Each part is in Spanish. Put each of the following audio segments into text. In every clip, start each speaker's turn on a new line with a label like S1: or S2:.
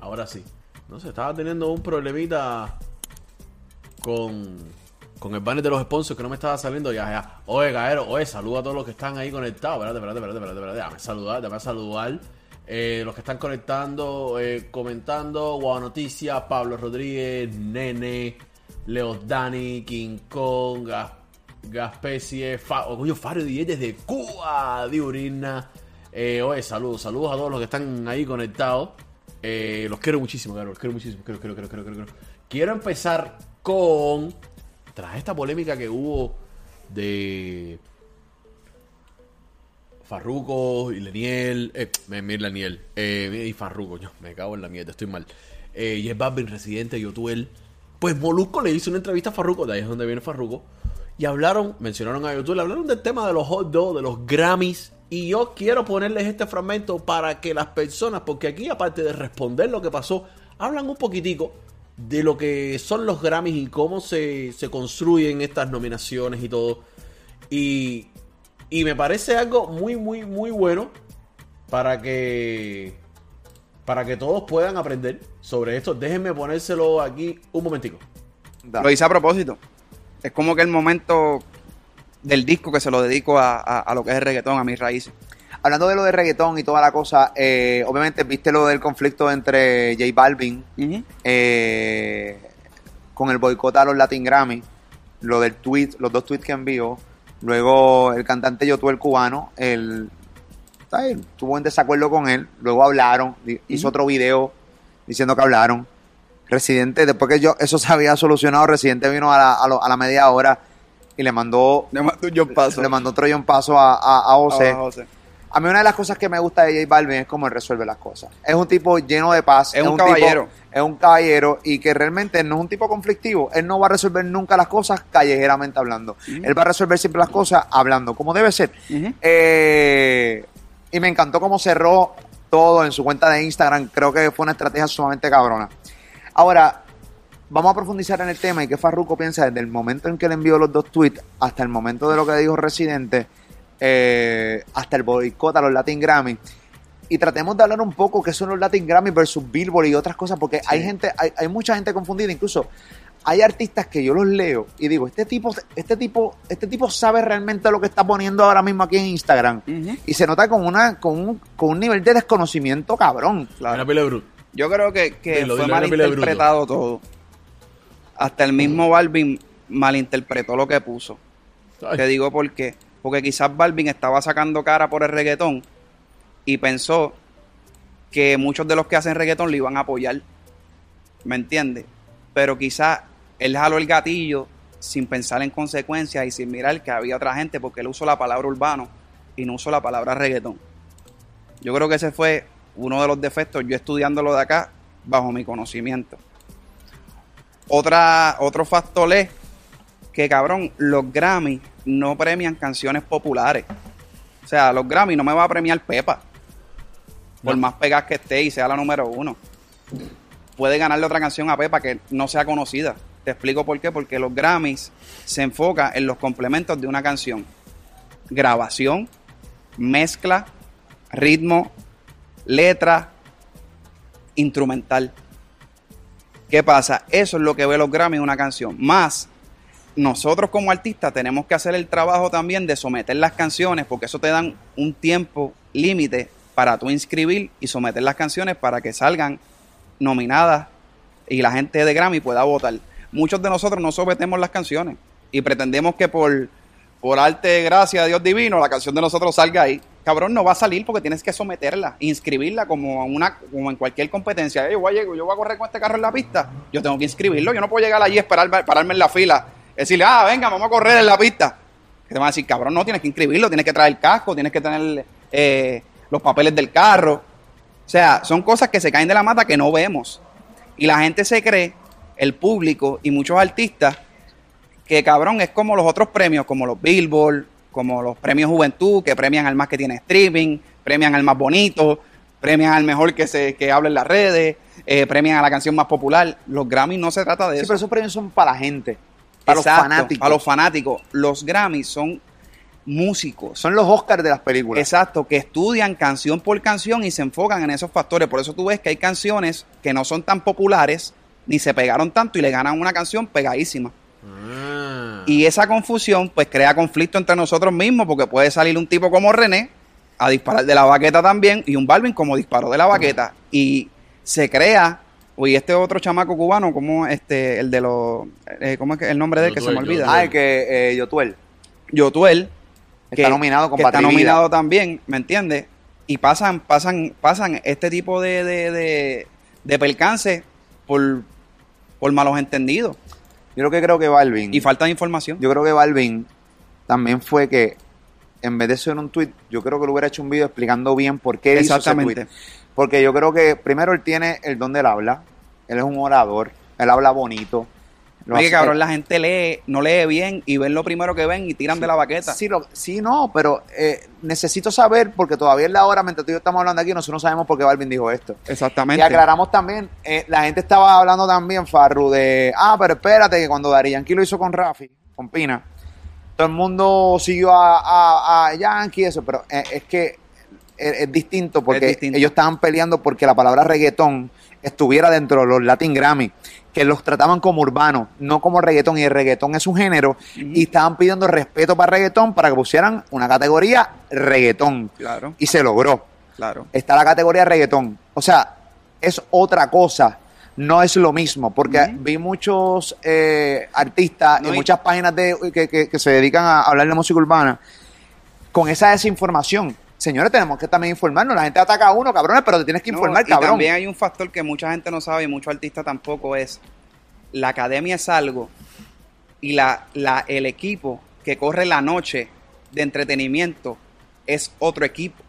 S1: Ahora sí. No sé, estaba teniendo un problemita con, con el banner de los sponsors que no me estaba saliendo ya. Oye, Gaero, oye, saluda a todos los que están ahí conectados. Espérate, espérate, espérate, espérate, espérate. Déjame saludar, déjame saludar. Eh, los que están conectando, eh, comentando, Guau Noticias, Pablo Rodríguez, Nene, Leo Dani, King Kong, Gas, Gaspecie, Fa, oh, coño, Fario DJ desde Cuba, Diurina. Eh, oye, saludos, saludos a todos los que están ahí conectados. Eh, los quiero muchísimo, Garo, los quiero muchísimo. Quiero, quiero, quiero, quiero, quiero, quiero. Empezar con. Tras esta polémica que hubo de. Farruko y Leniel. Eh, me- Leniel. Eh, y Farruko, yo me cago en la mierda, estoy mal. Eh, es Balvin, residente de Yotuel. Pues Molusco le hizo una entrevista a Farruko, de ahí es donde viene Farruko. Y hablaron, mencionaron a Yotuel, hablaron del tema de los hot dogs, de los Grammys. Y yo quiero ponerles este fragmento para que las personas, porque aquí aparte de responder lo que pasó, hablan un poquitico de lo que son los Grammys y cómo se, se construyen estas nominaciones y todo. Y, y me parece algo muy, muy, muy bueno para que para que todos puedan aprender sobre esto. Déjenme ponérselo aquí un momentico.
S2: Lo hice a propósito. Es como que el momento del disco que se lo dedico a, a- a lo que es el reggaetón, a mis raíces.
S3: Hablando de lo de reggaetón y toda la cosa, eh, obviamente viste lo del conflicto entre J Balvin eh, con el boicot a los Latin Grammy, lo del tweet, los dos tweets que envió, luego el cantante Yotuel el cubano, el, ¿sabes? tuvo en desacuerdo con él, luego hablaron, hizo otro video diciendo que hablaron. Residente, después que yo eso se había solucionado, Residente vino a la, a lo- a la media hora y le mandó,
S2: Le mando un Paso.
S3: le mandó otro John Paso a, a, a José.
S2: a José.
S3: A mí una de las cosas que me gusta de J Balvin es cómo él resuelve las cosas. Es un tipo lleno de paz.
S2: Es un
S3: tipo-
S2: caballero.
S3: es un caballero y que realmente no es un tipo conflictivo. Él no va a resolver nunca las cosas callejeramente hablando. Él va a resolver siempre las cosas hablando, como debe ser. Eh, y me encantó cómo cerró todo en su cuenta de Instagram. Creo que fue una estrategia sumamente cabrona. Ahora, vamos a profundizar en el tema y qué Farruko piensa desde el momento en que le envió los dos tweets hasta el momento de lo que dijo Residente, eh, hasta el boicot a los Latin Grammy. Y tratemos de hablar un poco qué son los Latin Grammy versus Billboard y otras cosas, porque hay gente, hay, hay mucha gente confundida, incluso hay artistas que yo los leo y digo, este tipo, este tipo, este tipo sabe realmente lo que está poniendo ahora mismo aquí en Instagram. Y se nota con una, con un, con un nivel de desconocimiento cabrón.
S1: Brut.
S2: Yo creo que, que
S1: Dilo,
S2: fue
S1: dilo, bruto.
S2: malinterpretado todo. Hasta el mismo Balvin malinterpretó lo que puso.
S1: Ay.
S2: Te digo por qué. Porque quizás Balvin estaba sacando cara por el reggaetón y pensó que muchos de los que hacen reggaetón le iban a apoyar. ¿Me entiendes? Pero quizás él jaló el gatillo sin pensar en consecuencias y sin mirar que había otra gente porque él usó la palabra urbano y no usó la palabra reggaetón. Yo creo que ese fue uno de los defectos, yo estudiándolo de acá, bajo mi conocimiento. Otra, otro factor es que, cabrón, los Grammy no premian canciones populares. O sea, los Grammy no me va a premiar Pepa. Por
S1: No.
S2: más pegas que esté y sea la número uno. Puede ganarle otra canción a Pepa que no sea conocida. Te explico por qué. Porque los Grammys se enfocan en los complementos de una canción. Grabación, mezcla, ritmo, letra, instrumental. ¿Qué pasa? Eso es lo que ve los Grammy en una canción. Más, nosotros como artistas tenemos que hacer el trabajo también de someter las canciones, porque eso te dan un tiempo límite para tú inscribir y someter las canciones para que salgan nominadas y la gente de Grammy pueda votar. Muchos de nosotros no sometemos las canciones y pretendemos que por, por arte, gracia de Dios divino, la canción de nosotros salga ahí. Cabrón, no va a salir porque tienes que someterla, inscribirla como, una, como en cualquier competencia. Yo voy, a, yo voy a correr con este carro en la pista, yo tengo que inscribirlo. Yo no puedo llegar allí y esperar, pararme en la fila, decirle, ah, venga, vamos a correr en la pista. Que te van a decir, cabrón, no, tienes que inscribirlo, tienes que traer el casco, tienes que tener eh, los papeles del carro. O sea, son cosas que se caen de la mata que no vemos. Y la gente se cree, el público y muchos artistas, que cabrón es como los otros premios, como los Billboard, como los premios Juventud, que premian al más que tiene streaming, premian al más bonito, premian al mejor que se que habla en las redes, eh, premian a la canción más popular. Los Grammys no se trata de
S3: Sí,
S2: eso.
S3: pero esos premios son para la gente, para
S2: Exacto,
S3: los fanáticos.
S2: Para los fanáticos. Los Grammys son músicos.
S3: Son los Oscars de las películas.
S2: Exacto, que estudian canción por canción y se enfocan en esos factores. Por eso tú ves que hay canciones que no son tan populares ni se pegaron tanto y le ganan una canción pegadísima.
S1: Ah.
S2: Y esa confusión pues crea conflicto entre nosotros mismos porque puede salir un tipo como René a disparar de la baqueta también y un Balvin como disparó de la baqueta y se crea Oye, este otro chamaco cubano, como este, el de los, eh, ¿cómo es que el nombre de él que se me
S1: Yotuel,
S2: olvida?
S3: Ah, el que eh, Yotuel.
S2: Yotuel,
S3: Está nominado con
S2: que está nominado también, ¿me entiendes? Y pasan, pasan, pasan este tipo de, de, de, de percances por, por malos entendidos
S3: Yo lo que creo que Balvin.
S2: y falta de información.
S3: Yo creo que Balvin también fue que en vez de ser un tweet, yo creo que le hubiera hecho un video explicando bien por qué hizo ese
S2: Exactamente.
S3: tweet. Porque yo creo que primero él tiene el don del habla, él es un orador, él habla bonito. Lo
S2: Oye,
S3: hace-
S2: cabrón, la gente lee, no lee bien y ven lo primero que ven y tiran de la baqueta.
S3: Sí, lo- sí, no, pero eh, necesito saber, porque todavía es la hora, mientras tú y yo estamos hablando aquí, nosotros no sabemos por qué Balvin dijo esto.
S2: Exactamente.
S3: Y aclaramos también, eh, la gente estaba hablando también, Farru, de, ah, pero espérate, que cuando Dari Yankee lo hizo con Rafi, con Pina, todo el mundo siguió a, a, a Yankee, eso, pero eh, es que es, es distinto, porque
S2: Es distinto.
S3: ellos estaban peleando porque la palabra reggaetón estuviera dentro de los Latin Grammy, que los trataban como urbanos, no como reggaetón, y el reggaetón es un género, y estaban pidiendo respeto para reggaetón para que pusieran una categoría reggaetón,
S2: Claro,
S3: y se logró
S2: claro.
S3: está la categoría reggaetón. O sea, es otra cosa. No es lo mismo, porque vi muchos eh, artistas
S2: No,
S3: y
S2: y-
S3: muchas páginas de, que, que- que se dedican a hablar de música urbana con esa desinformación. Señores, tenemos que también informarnos. La gente ataca a uno, cabrones, pero te tienes que
S2: No,
S3: informar,
S2: y
S3: cabrón.
S2: también hay un factor que mucha gente no sabe y muchos artistas tampoco es la academia es algo y la, la, el equipo que corre la noche de entretenimiento es otro equipo.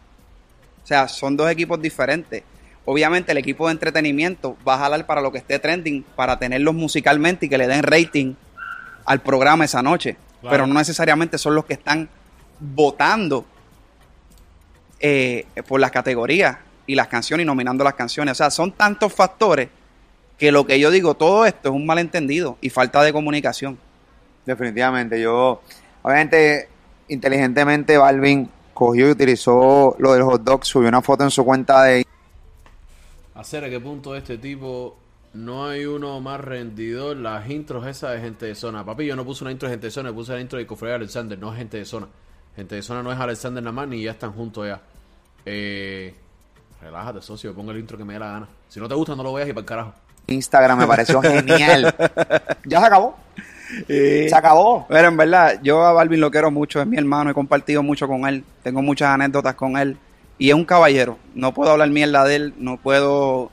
S2: O sea, son dos equipos diferentes. Obviamente el equipo de entretenimiento va a jalar para lo que esté trending, para tenerlos musicalmente y que le den rating al programa esa noche.
S1: Claro.
S2: Pero no necesariamente son los que están votando eh, por las categorías y las canciones y nominando las canciones. O sea, son tantos factores que lo que yo digo, todo esto es un malentendido y falta de comunicación.
S3: Definitivamente. Yo, obviamente, inteligentemente, Balvin cogió y utilizó lo del hot dog, subió una foto en su cuenta de
S1: Hacer a qué punto este tipo no hay uno más rendidor. Las intros esas de gente de zona. Papi, yo no puse una intro de gente de zona, puse la intro de Cofre Alexander, no es gente de zona. Gente de zona no es Alexander nada más, ni ya están juntos ya. Eh, relájate, socio, pongo el intro que me dé la gana. Si no te gusta, no lo veas y para el carajo.
S3: Instagram, me pareció genial. ya se acabó. Se acabó.
S2: Pero en verdad, yo a Balvin lo quiero mucho, es mi hermano, he compartido mucho con él, tengo muchas anécdotas con él y es un caballero. No puedo hablar mierda de él, no puedo.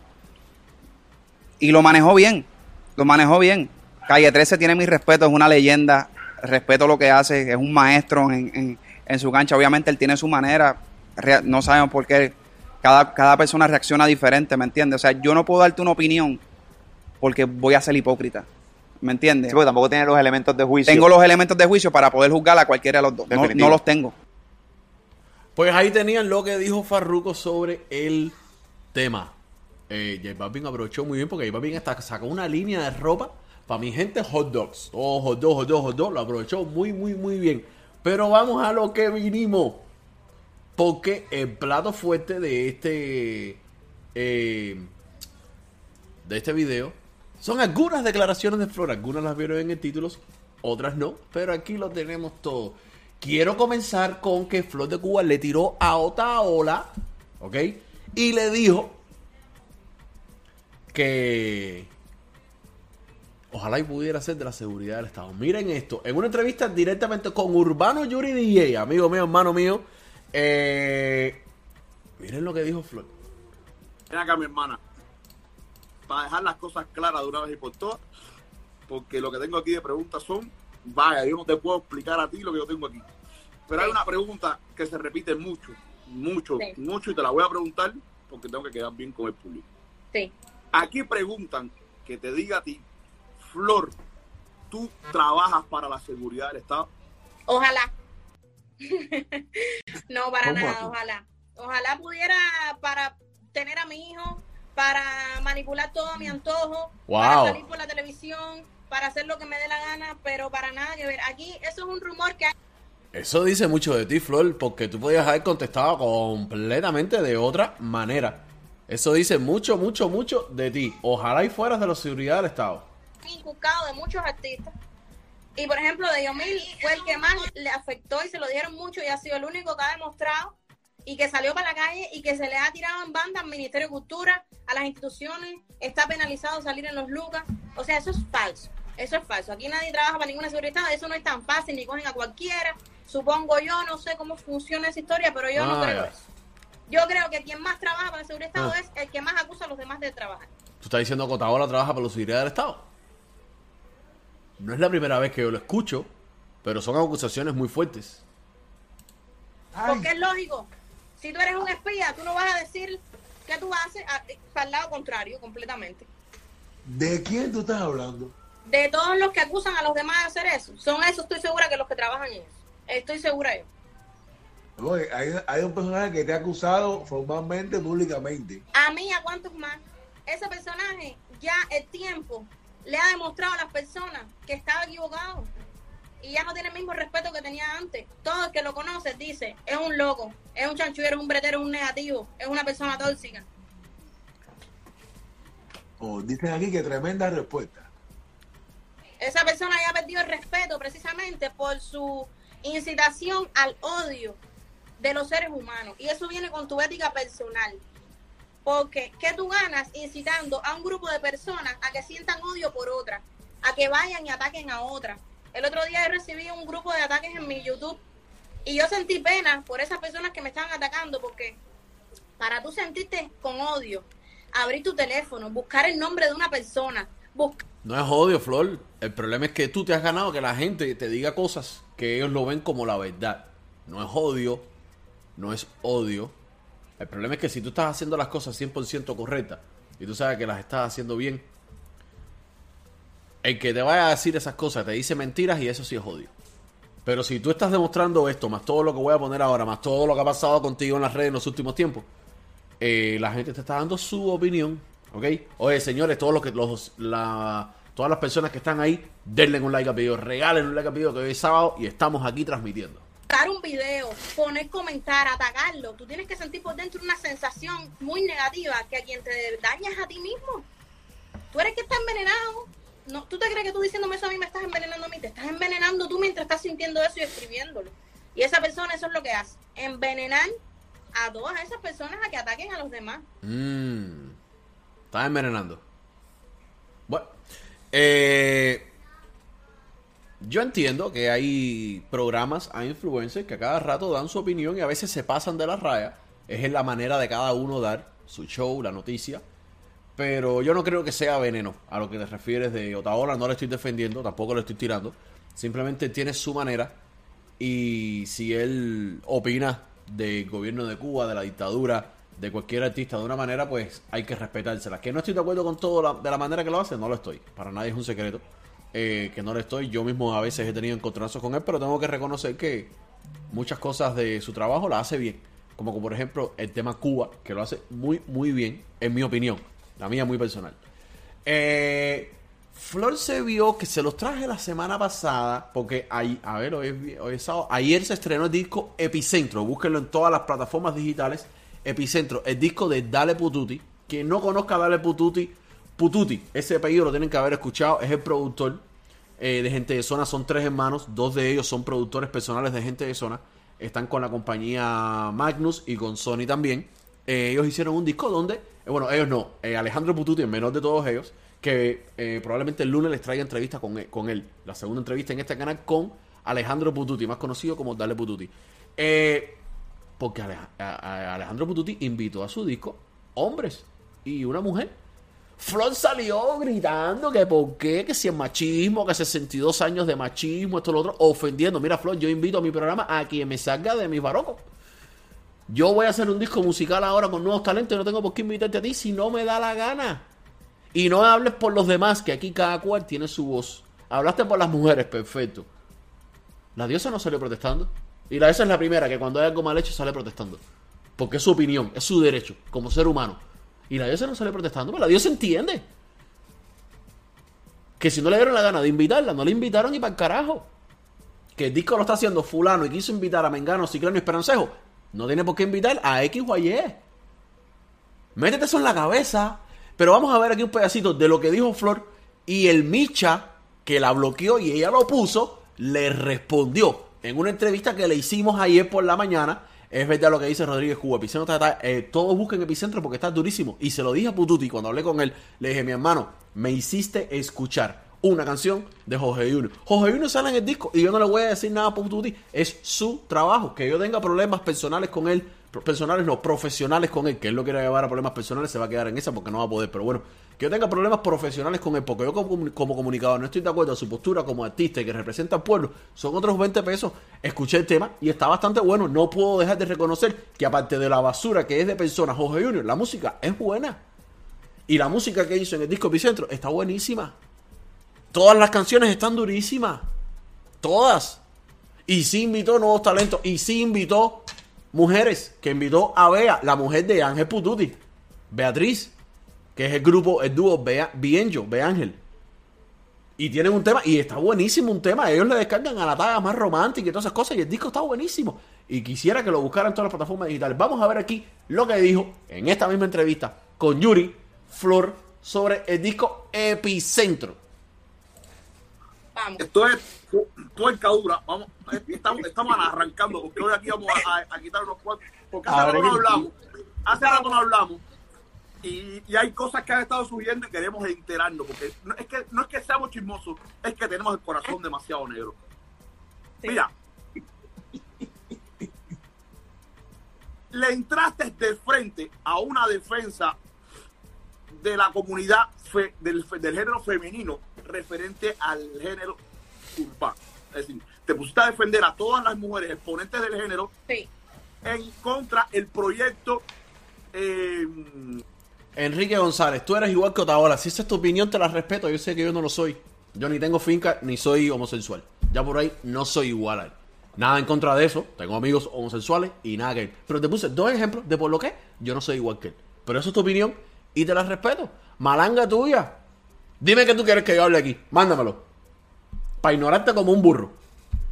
S2: Y lo manejó bien, lo manejó bien. Calle 13 tiene mi respeto, es una leyenda, respeto lo que hace, es un maestro en, en- en su cancha. Obviamente él tiene su manera, no sabemos por qué. Cada, cada persona reacciona diferente, ¿me entiendes? O sea, yo no puedo darte una opinión porque voy a ser hipócrita, ¿me entiendes?
S3: Sí, porque tampoco tiene los elementos de juicio.
S2: tengo los elementos de juicio para poder juzgar a cualquiera de los dos. No, no los tengo.
S1: Pues ahí tenían lo que dijo Farruko sobre el tema. Eh, J Balvin aprovechó muy bien porque J Balvin hasta sacó una línea de ropa para mi gente hot dogs. Oh, hot dogs, hot dogs, hot dogs. Lo aprovechó muy, muy, muy bien. Pero vamos a lo que vinimos. Porque el plato fuerte de este eh, de este video son algunas declaraciones de Flor. Algunas las vieron en el título, otras no. Pero aquí lo tenemos todo. Quiero comenzar con que Flor de Cuba le tiró a Otaola, ¿ok? Y le dijo que ojalá y pudiera ser de la seguridad del Estado. Miren esto, en una entrevista directamente con Urbano Yuri DJ, amigo mío, hermano mío. Eh, miren lo que dijo Flor.
S4: Ven acá, mi hermana. Para dejar las cosas claras de una vez y por todas, porque lo que tengo aquí de preguntas son, vaya, yo no te puedo explicar a ti lo que yo tengo aquí. Pero hay una pregunta que se repite mucho, mucho,
S5: Sí.
S4: mucho, y te la voy a preguntar porque tengo que quedar bien con el público.
S5: Sí.
S4: Aquí preguntan que te diga a ti, Flor, ¿tú trabajas para la seguridad del Estado?
S5: Ojalá. no, para
S1: ¿Cómo
S5: nada,
S1: así?
S5: ojalá. Ojalá pudiera para tener a mi hijo, para manipular todo a mi antojo,
S1: Wow.
S5: para salir por la televisión, para hacer lo que me dé la gana, pero para nada que ver. Aquí eso es un rumor que hay.
S1: Eso dice mucho de ti, Flor, porque tú podías haber contestado completamente de otra manera. Eso dice mucho, mucho, mucho de ti. Ojalá y fueras de la seguridad del Estado.
S5: inculcado de muchos artistas. Y por ejemplo, de Yomil fue el que más le afectó y se lo dieron mucho y ha sido el único que ha demostrado y que salió para la calle y que se le ha tirado en banda al Ministerio de Cultura, a las instituciones, está penalizado salir en los lucas. O sea, eso es falso. Eso es falso. Aquí nadie trabaja para ninguna seguridad. Eso no es tan fácil, ni cogen a cualquiera. Supongo yo, no sé cómo funciona esa historia, pero yo no creo eso. Yo creo que quien más trabaja para la seguridad
S1: Ah.
S5: es el que más acusa a los demás de trabajar.
S1: Tú estás diciendo que Otaola trabaja para la seguridad del Estado. No es la primera vez que yo lo escucho, pero son acusaciones muy fuertes.
S5: Porque es lógico. Si tú eres un espía, tú no vas a decir que tú haces a- para el lado contrario completamente.
S6: ¿De quién tú estás hablando?
S5: De todos los que acusan a los demás de hacer eso, son esos, estoy segura que los que trabajan en eso. Estoy segura yo.
S6: Oye, hay, hay un personaje que te ha acusado formalmente, públicamente.
S5: A mí, ¿a cuántos más? Ese personaje, ya el tiempo le ha demostrado a las personas que estaba equivocado. Y ya no tiene el mismo respeto que tenía antes. Todo el que lo conoce dice, es un loco, es un chanchullero, es un bretero, es un negativo, es una persona tóxica.
S6: O dicen aquí que tremenda respuesta.
S5: Esa persona ya ha perdido el respeto precisamente por su incitación al odio de los seres humanos. Y eso viene con tu ética personal. Porque, ¿qué tú ganas incitando a un grupo de personas a que sientan odio por otra? A que vayan y ataquen a otra. El otro día yo recibí un grupo de ataques en mi YouTube y yo sentí pena por esas personas que me estaban atacando porque para tú sentirte con odio, abrir tu teléfono, buscar el nombre de una persona, buscar
S1: No es odio, Flor. El problema es que tú te has ganado que la gente te diga cosas que ellos lo ven como la verdad. No es odio, no es odio. El problema es que si tú estás haciendo las cosas 100% correctas y tú sabes que las estás haciendo bien, el que te vaya a decir esas cosas te dice mentiras y eso sí es odio. Pero si tú estás demostrando esto, más todo lo que voy a poner ahora, más todo lo que ha pasado contigo en las redes en los últimos tiempos, eh, la gente te está dando su opinión, ¿ok? Oye, señores, todos los que los, la, todas las personas que están ahí, denle un like a video, regalen un like a video que hoy es sábado y estamos aquí transmitiendo.
S5: Buscar un video, poner comentar, atacarlo, tú tienes que sentir por dentro una sensación muy negativa que a quien te dañas a ti mismo. Tú eres que está envenenado. No, ¿Tú te crees que tú diciéndome eso a mí me estás envenenando a mí? Te estás envenenando tú mientras estás sintiendo eso y escribiéndolo. Y esa persona eso es lo que hace. Envenenar a todas esas personas a que ataquen a los demás.
S1: Mmm. Estás envenenando. Bueno. Eh, yo entiendo que hay programas, hay influencers que a cada rato dan su opinión y a veces se pasan de la raya. Es en la manera de cada uno dar su show, la noticia. Pero yo no creo que sea veneno a lo que te refieres de Otaola. No le estoy defendiendo, tampoco le estoy tirando. Simplemente tiene su manera. Y si él opina del gobierno de Cuba, de la dictadura, de cualquier artista de una manera, pues hay que respetársela. Que no estoy de acuerdo con todo la- de la manera que lo hace, no lo estoy. Para nadie es un secreto. Eh, que no lo estoy. Yo mismo a veces he tenido encontronazos con él, pero tengo que reconocer que muchas cosas de su trabajo las hace bien. Como, por ejemplo el tema Cuba, que lo hace muy, muy bien, en mi opinión. La mía muy personal. Eh, Flor se vio que se los traje la semana pasada, porque ahí, a ver, hoy es, hoy sábado. Ayer se estrenó el disco Epicentro. Búsquenlo en todas las plataformas digitales. Epicentro, el disco de Dale Pututi. Quien no conozca a Dale Pututi, Pututi, ese apellido lo tienen que haber escuchado. Es el productor eh, de Gente de Zona. Son tres hermanos. Dos de ellos son productores personales de Gente de Zona. Están con la compañía Magnus y con Sony también. Eh, ellos hicieron un disco donde, eh, bueno, ellos no, Alejandro Pututi, el menor de todos ellos, que probablemente el lunes les traiga entrevista con él, con él. La segunda entrevista en este canal con Alejandro Pututi, más conocido como Dale Pututi. Porque Alejandro Pututi invitó a su disco hombres y una mujer. Flor salió gritando que por qué, que si es machismo, que 62 años de machismo, esto lo otro, ofendiendo. Mira, Flor, yo invito a mi programa a quien me salga de mis barocos. Yo voy a hacer un disco musical ahora con nuevos talentos y no tengo por qué invitarte a ti si no me da la gana. Y no hables por los demás, que aquí cada cual tiene su voz. Hablaste por las mujeres, perfecto. La diosa no salió protestando. Y la diosa es la primera que cuando hay algo mal hecho sale protestando. Porque es su opinión, es su derecho, como ser humano. Y la diosa no sale protestando, pero la diosa entiende. Que si no le dieron la gana de invitarla, no le invitaron ni para el carajo. que el disco lo está haciendo fulano y quiso invitar a Mengano, Ciclano y Esperancejo, no tiene por qué invitar a X o a Y. Métete eso en la cabeza. Pero vamos a ver aquí un pedacito de lo que dijo Flor y el Micha, que la bloqueó y ella lo puso, le respondió en una entrevista que le hicimos ayer por la mañana. Es verdad lo que dice Rodríguez Cuba. Epicentro está, eh, todos busquen Epicentro porque está durísimo. Y se lo dije a Pututi cuando hablé con él. Le dije, mi hermano, me hiciste escuchar una canción de Jorge Junior. Jorge Junior sale en el disco y yo no le voy a decir nada a Pututi. Es su trabajo. Que yo tenga problemas personales con él, personales no, profesionales con él, que él lo quiere llevar a problemas personales, se va a quedar en esa porque no va a poder. Pero bueno, que yo tenga problemas profesionales con él, porque yo como, comunicador no estoy de acuerdo a su postura como artista y que representa al pueblo, son otros 20 pesos. Escuché el tema y está bastante bueno. No puedo dejar de reconocer que aparte de la basura que es de personas, Jorge Junior, la música es buena. Y la música que hizo en el disco Epicentro está buenísima. Todas las canciones están durísimas. Todas. Y sí invitó nuevos talentos. Y sí invitó mujeres. Que invitó a Bea, la mujer de Ángel Pututi. Beatriz. Que es el grupo, el dúo Bienjo, Bea Ángel. Y tienen un tema, y está buenísimo un tema. Ellos le descargan a la taga más romántica y todas esas cosas. Y el disco está buenísimo. Y quisiera que lo buscaran en todas las plataformas digitales. Vamos a ver aquí lo que dijo en esta misma entrevista con Yuri Flor sobre el disco Epicentro.
S5: Vamos.
S4: Esto es tu- tu encadura. Vamos, estamos, estamos arrancando porque hoy aquí vamos a, a- a quitar unos cuantos. Porque hace rato no hablamos. Hace rato no hablamos. Y, y hay cosas que han estado subiendo y queremos enterarnos. Porque no es que, no es que seamos chismosos, es que tenemos el corazón demasiado negro.
S5: Sí.
S4: Mira. Le entraste de frente a una defensa de la comunidad fe- del, género femenino referente al género urbano. Es decir, te pusiste a defender a todas las mujeres exponentes del género
S5: Sí.
S4: en contra el proyecto eh,
S1: Enrique González, tú eres igual que Otaola. Si esa es tu opinión, te la respeto. Yo sé que yo no lo soy. Yo ni tengo finca, ni soy homosexual. Ya por ahí no soy igual a él. Nada en contra de eso. Tengo amigos homosexuales y nada que él. Pero te puse dos ejemplos de por lo que yo no soy igual que él. Pero eso es tu opinión y te la respeto. Malanga tuya. Dime que tú quieres que yo hable aquí. Mándamelo. Para ignorarte como un burro.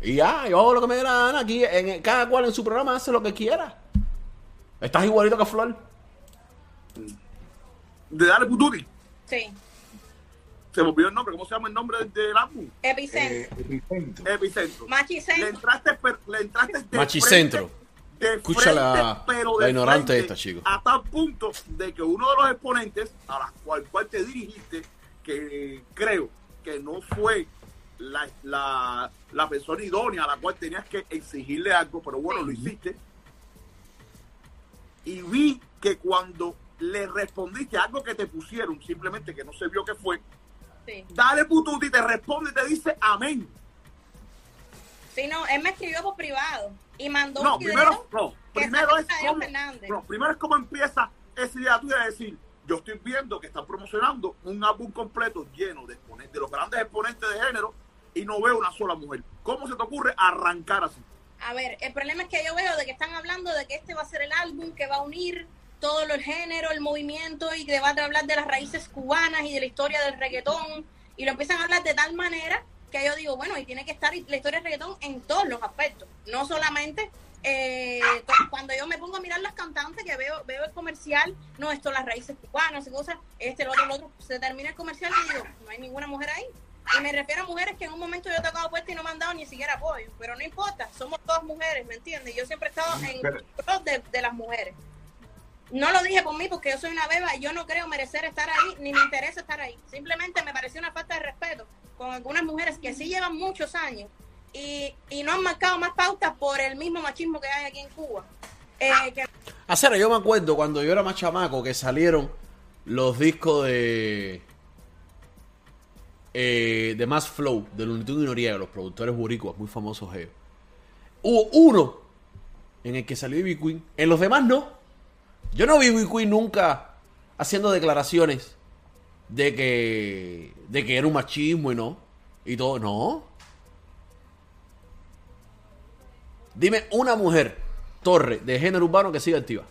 S1: Y ya, yo hago lo que me dé la gana. Aquí, en, cada cual en su programa hace lo que quiera. Estás igualito que Flor.
S4: De Dale Pututi.
S5: Sí.
S4: Se me olvidó el nombre. ¿Cómo se llama el nombre del, álbum?
S5: Epicentro.
S6: Eh, Epicentro.
S4: Epicentro. Le
S5: Machicentro.
S4: entraste, per- le entraste de
S1: Machicentro.
S4: frente, de
S1: Escucha
S4: frente,
S1: la-
S4: pero
S1: la ignorante
S4: frente,
S1: esta, chico.
S4: A tal punto de que uno de los exponentes a la cual, cual te dirigiste, que creo que no fue la, la, la persona idónea a la cual tenías que exigirle algo, pero bueno, lo hiciste. Y vi que cuando le respondiste algo que te pusieron, simplemente que no se vio que fue,
S5: Sí.
S4: dale pututi, te responde y te dice amén.
S5: Sí, no, él me escribió por privado y mandó
S4: No,
S5: un video.
S4: primero, no, primero es como, no, primero es como empieza esa idea tuya de decir, yo estoy viendo que están promocionando un álbum completo lleno de exponentes, de los grandes exponentes de género, y no veo una sola mujer. ¿Cómo se te ocurre arrancar así?
S5: A ver, el problema es que yo veo de que están hablando de que este va a ser el álbum que va a unir todo el género, el movimiento y que va a hablar de las raíces cubanas y de la historia del reggaetón y lo empiezan a hablar de tal manera que yo digo, bueno, y tiene que estar la historia del reggaetón en todos los aspectos, no solamente eh, cu- cuando yo me pongo a mirar las cantantes que veo veo el comercial, no, esto las raíces cubanas y cosas, este, lo otro, lo otro, se termina el comercial y digo, no hay ninguna mujer ahí. Y me refiero a mujeres que en un momento yo he tocado puerta y no me han dado ni siquiera apoyo. Pero no importa, somos todas mujeres, ¿me entiendes? Yo siempre he estado en pro de, de las mujeres. No lo dije por mí porque yo soy una beba y yo no creo merecer estar ahí, ni me interesa estar ahí. Simplemente me pareció una falta de respeto con algunas mujeres que sí llevan muchos años y, y no han marcado más pautas por el mismo machismo que hay aquí en Cuba. Eh, que
S1: Hacer, yo me acuerdo cuando yo era más chamaco que salieron los discos de. eh, de Mass Flow, de Tunes y Noriega, los productores boricuas, muy famosos ellos. Hubo uno en el que salió Ivy Queen. En los demás no. Yo no vi Queen nunca haciendo declaraciones de que. de que era un machismo y no. Y todo. No. Dime una mujer, torre, de género urbano que siga activa.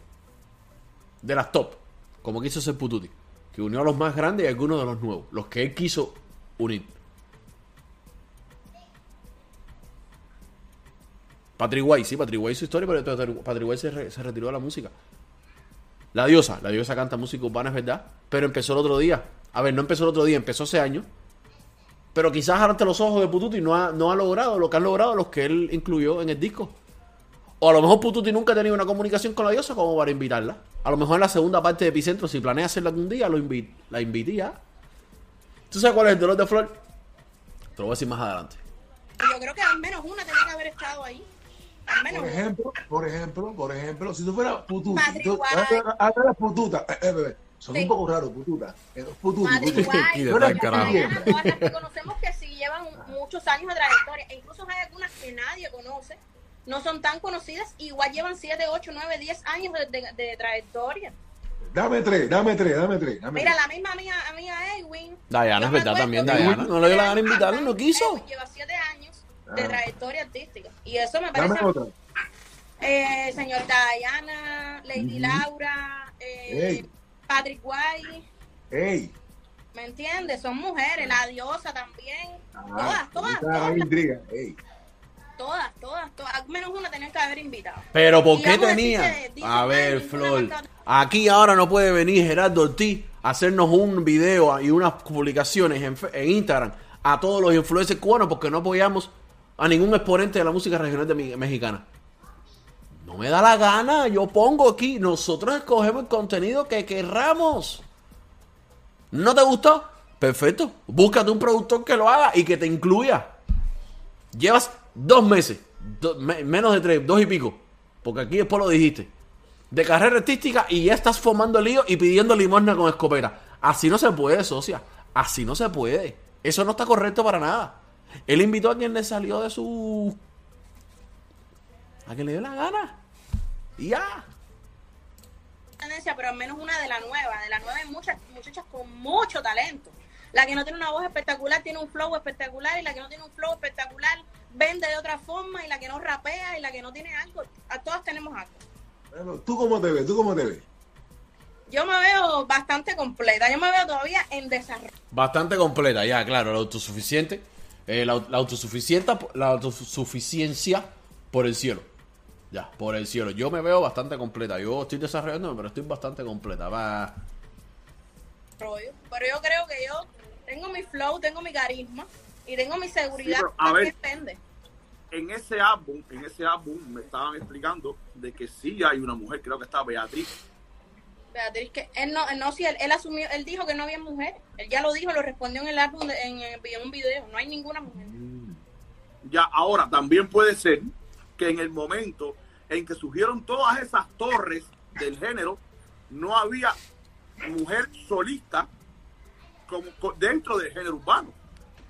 S1: De las top. Como quiso ser Pututi. Que unió a los más grandes y a algunos de los nuevos. Los que él quiso unir. Patrick White, sí, Patrick White hizo historia, pero Patrick White se retiró de la música. La diosa, la diosa canta música urbana, es verdad, pero empezó el otro día. A ver, no empezó el otro día, empezó hace años. Pero quizás ante los ojos de Pututi no ha, no ha logrado lo que han logrado los que él incluyó en el disco. O a lo mejor Pututi nunca ha tenido una comunicación con la diosa como para invitarla. A lo mejor en la segunda parte de Epicentro, si planea hacerla algún día, lo invi- la invité ya. ¿Tú sabes cuál es el dolor de Flor? Te lo voy a decir más adelante.
S5: Yo creo que al menos una tenía que haber estado ahí. Menos
S6: Por ejemplo, por ejemplo, por ejemplo, si tú fueras pututa,
S5: Patrick
S6: tú,
S5: White.
S6: ahora ahora eres pututa, eh, eh, bebé, son
S5: Sí.
S6: un poco raros, pututa, eh,
S5: todas las que conocemos que sí llevan muchos años de trayectoria. E incluso hay algunas que nadie conoce. No son tan conocidas. Igual llevan 7, 8, 9, 10 años de, de- de trayectoria.
S6: Dame tres, dame tres, dame tres, dame
S5: Mira,
S6: tres.
S5: la misma amiga, amiga Edwin.
S1: Diana, es verdad también, Diana. No le gana de invitarlo, no quiso.
S5: Edwin lleva 7 años de
S6: Ah.
S5: trayectoria artística. Y eso me
S6: Dame
S5: parece.
S6: otra.
S5: Eh, señor Diana, Lady Laura, eh. Patrick White.
S6: Ey,
S5: ¿Me entiendes? Son mujeres, la diosa también.
S6: ah,
S5: todas, todas, todas,
S6: intriga, ey.
S5: todas, todas, todas. Al menos una tenían que haber invitado.
S1: Pero ¿por qué tenía? A
S5: "Ay,
S1: ver, Flor. Aquí ahora no puede venir Gerardo Ortiz a hacernos un video y unas publicaciones en, fe- en Instagram a todos los influencers cubanos porque no apoyamos a ningún exponente de la música regional de mexicana. No me da la gana, yo pongo aquí, nosotros escogemos el contenido que querramos. ¿No te gustó? Perfecto, búscate un productor que lo haga y que te incluya. Llevas dos meses, menos de tres, dos y pico, porque aquí después lo dijiste, de carrera artística y ya estás formando lío y pidiendo limosna con escopeta. Así no se puede, socia. Así no se puede. Eso no está correcto para nada. Él invitó a quien le salió de su... A quien le dio la gana. Y ya.
S5: pero al menos una de la nueva. De la nueva hay muchas muchachas con mucho talento. La que no tiene una voz espectacular tiene un flow espectacular y la que no tiene un flow espectacular vende de otra forma y la que no rapea y la que no tiene algo. A todas tenemos algo.
S6: Bueno, ¿Tú cómo te ves? ¿Tú cómo te ves?
S5: Yo me veo bastante completa. Yo me veo todavía en desarrollo.
S1: Bastante completa, ya, claro, la autosuficiente. Eh, la, la autosuficiente, la autosuficiencia por el cielo. Ya, por el cielo. Yo me veo bastante completa. Yo estoy desarrollándome, pero estoy bastante completa. Va.
S5: Pero yo creo que yo tengo mi flow, tengo mi carisma y tengo mi seguridad.
S4: Sí, a
S5: ¿A
S4: ver.
S5: depende?
S4: En ese álbum, en ese álbum me estaban explicando de que sí hay una mujer, creo que está Beatriz.
S5: Beatriz, que él no, él no, sí, él, él asumió, él dijo que no había mujeres. Él ya lo dijo, lo respondió en el álbum, de- en, en un video. No hay ninguna mujer.
S4: Ya ahora también puede ser que en el momento en que surgieron todas esas torres del género, no había mujer solista como co- dentro del género urbano.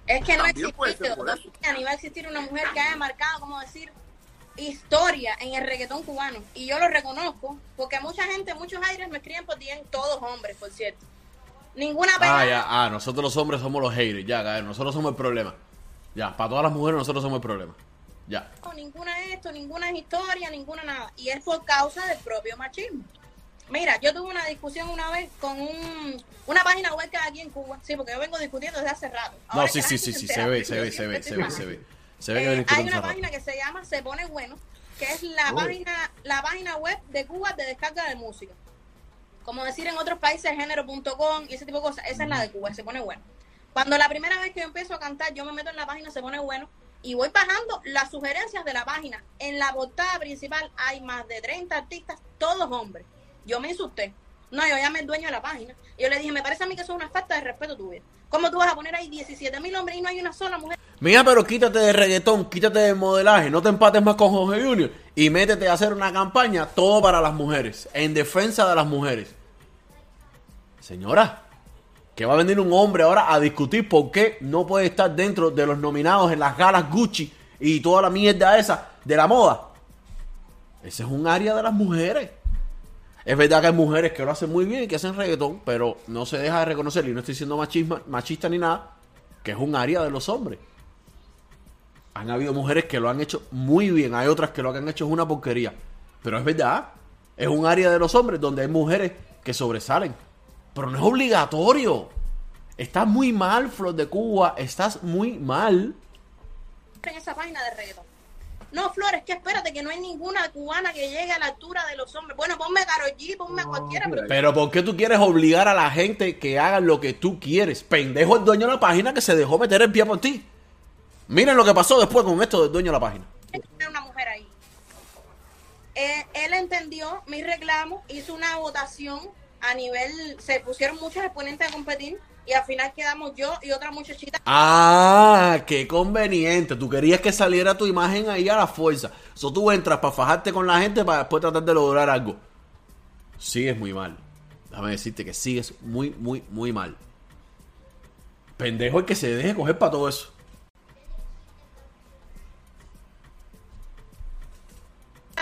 S5: Es que no
S4: También puede ser
S5: existe,
S4: por eso.
S5: ni va a existir una mujer que haya marcado, como decir, historia en el reggaetón cubano. Y yo lo reconozco, porque mucha gente, muchos aires me escriben por DM, todos hombres, por cierto. Ninguna
S1: Ah,
S5: pegada.
S1: ya, ah, nosotros los hombres somos los haters. Ya, cabrón, nosotros somos el problema. Ya, para todas las mujeres nosotros somos el problema. Ya.
S5: ninguna esto, ninguna historia, ninguna nada. Y es por causa del propio machismo. Mira, yo tuve una discusión una vez con un, una página web que hay aquí en Cuba. Sí, porque yo vengo discutiendo desde hace rato.
S1: No, sí, sí, sí, sí, se ve, se ve, se ve, se ve. Se ve que
S5: Eh,
S1: veniste
S5: hay una página que se llama Se Pone Bueno, que es la
S6: Oh.
S5: página la página web de Cuba de descarga de música. Como decir en otros países, género.com y ese tipo de cosas. Esa es la de Cuba, Se Pone Bueno. Cuando la primera vez que yo empiezo a cantar, yo me meto en la página Se Pone Bueno y voy bajando las sugerencias de la página. En la portada principal hay más de 30 artistas, todos hombres. Yo me insulté. No, yo llamé al dueño de la página. Y yo le dije, me parece a mí que eso es una falta de respeto tuyo. ¿Cómo tú vas a poner ahí 17 mil hombres y no hay una sola mujer?
S1: Mira, pero quítate de reggaetón, quítate de modelaje, no te empates más con Jorge Junior y métete a hacer una campaña todo para las mujeres, en defensa de las mujeres. Señora, que va a venir un hombre ahora a discutir por qué no puede estar dentro de los nominados en las galas Gucci y toda la mierda esa de la moda. Ese es un área de las mujeres. Es verdad que hay mujeres que lo hacen muy bien y que hacen reggaetón, pero no se deja de reconocer, y no estoy siendo machisma, machista ni nada, que es un área de los hombres. Han habido mujeres que lo han hecho muy bien, hay otras que lo que han hecho es una porquería. Pero es verdad, es un área de los hombres donde hay mujeres que sobresalen. Pero no es obligatorio. Estás muy mal, Flor de Cuba, estás muy mal.
S5: en esa página de reggaetón. No, Flores, que espérate, que no hay ninguna cubana que llegue a la altura de los hombres. Bueno, ponme a Karol G, ponme a cualquiera, pero
S1: Pero ¿por qué tú quieres obligar a la gente que haga lo que tú quieres? Pendejo el dueño de la página que se dejó meter el pie por ti. Miren lo que pasó después con esto del dueño de la página.
S5: una mujer ahí. Eh, él entendió mi reclamo, hizo una votación a nivel, se pusieron muchos exponentes a competir y al final quedamos yo y otra muchachita.
S1: Ah, qué conveniente. Tú querías que saliera tu imagen ahí a la fuerza. Eso tú entras para fajarte con la gente para después tratar de lograr algo. Sigues muy mal. Déjame decirte que sigues muy, muy, muy mal. Pendejo el que se deje coger para todo eso.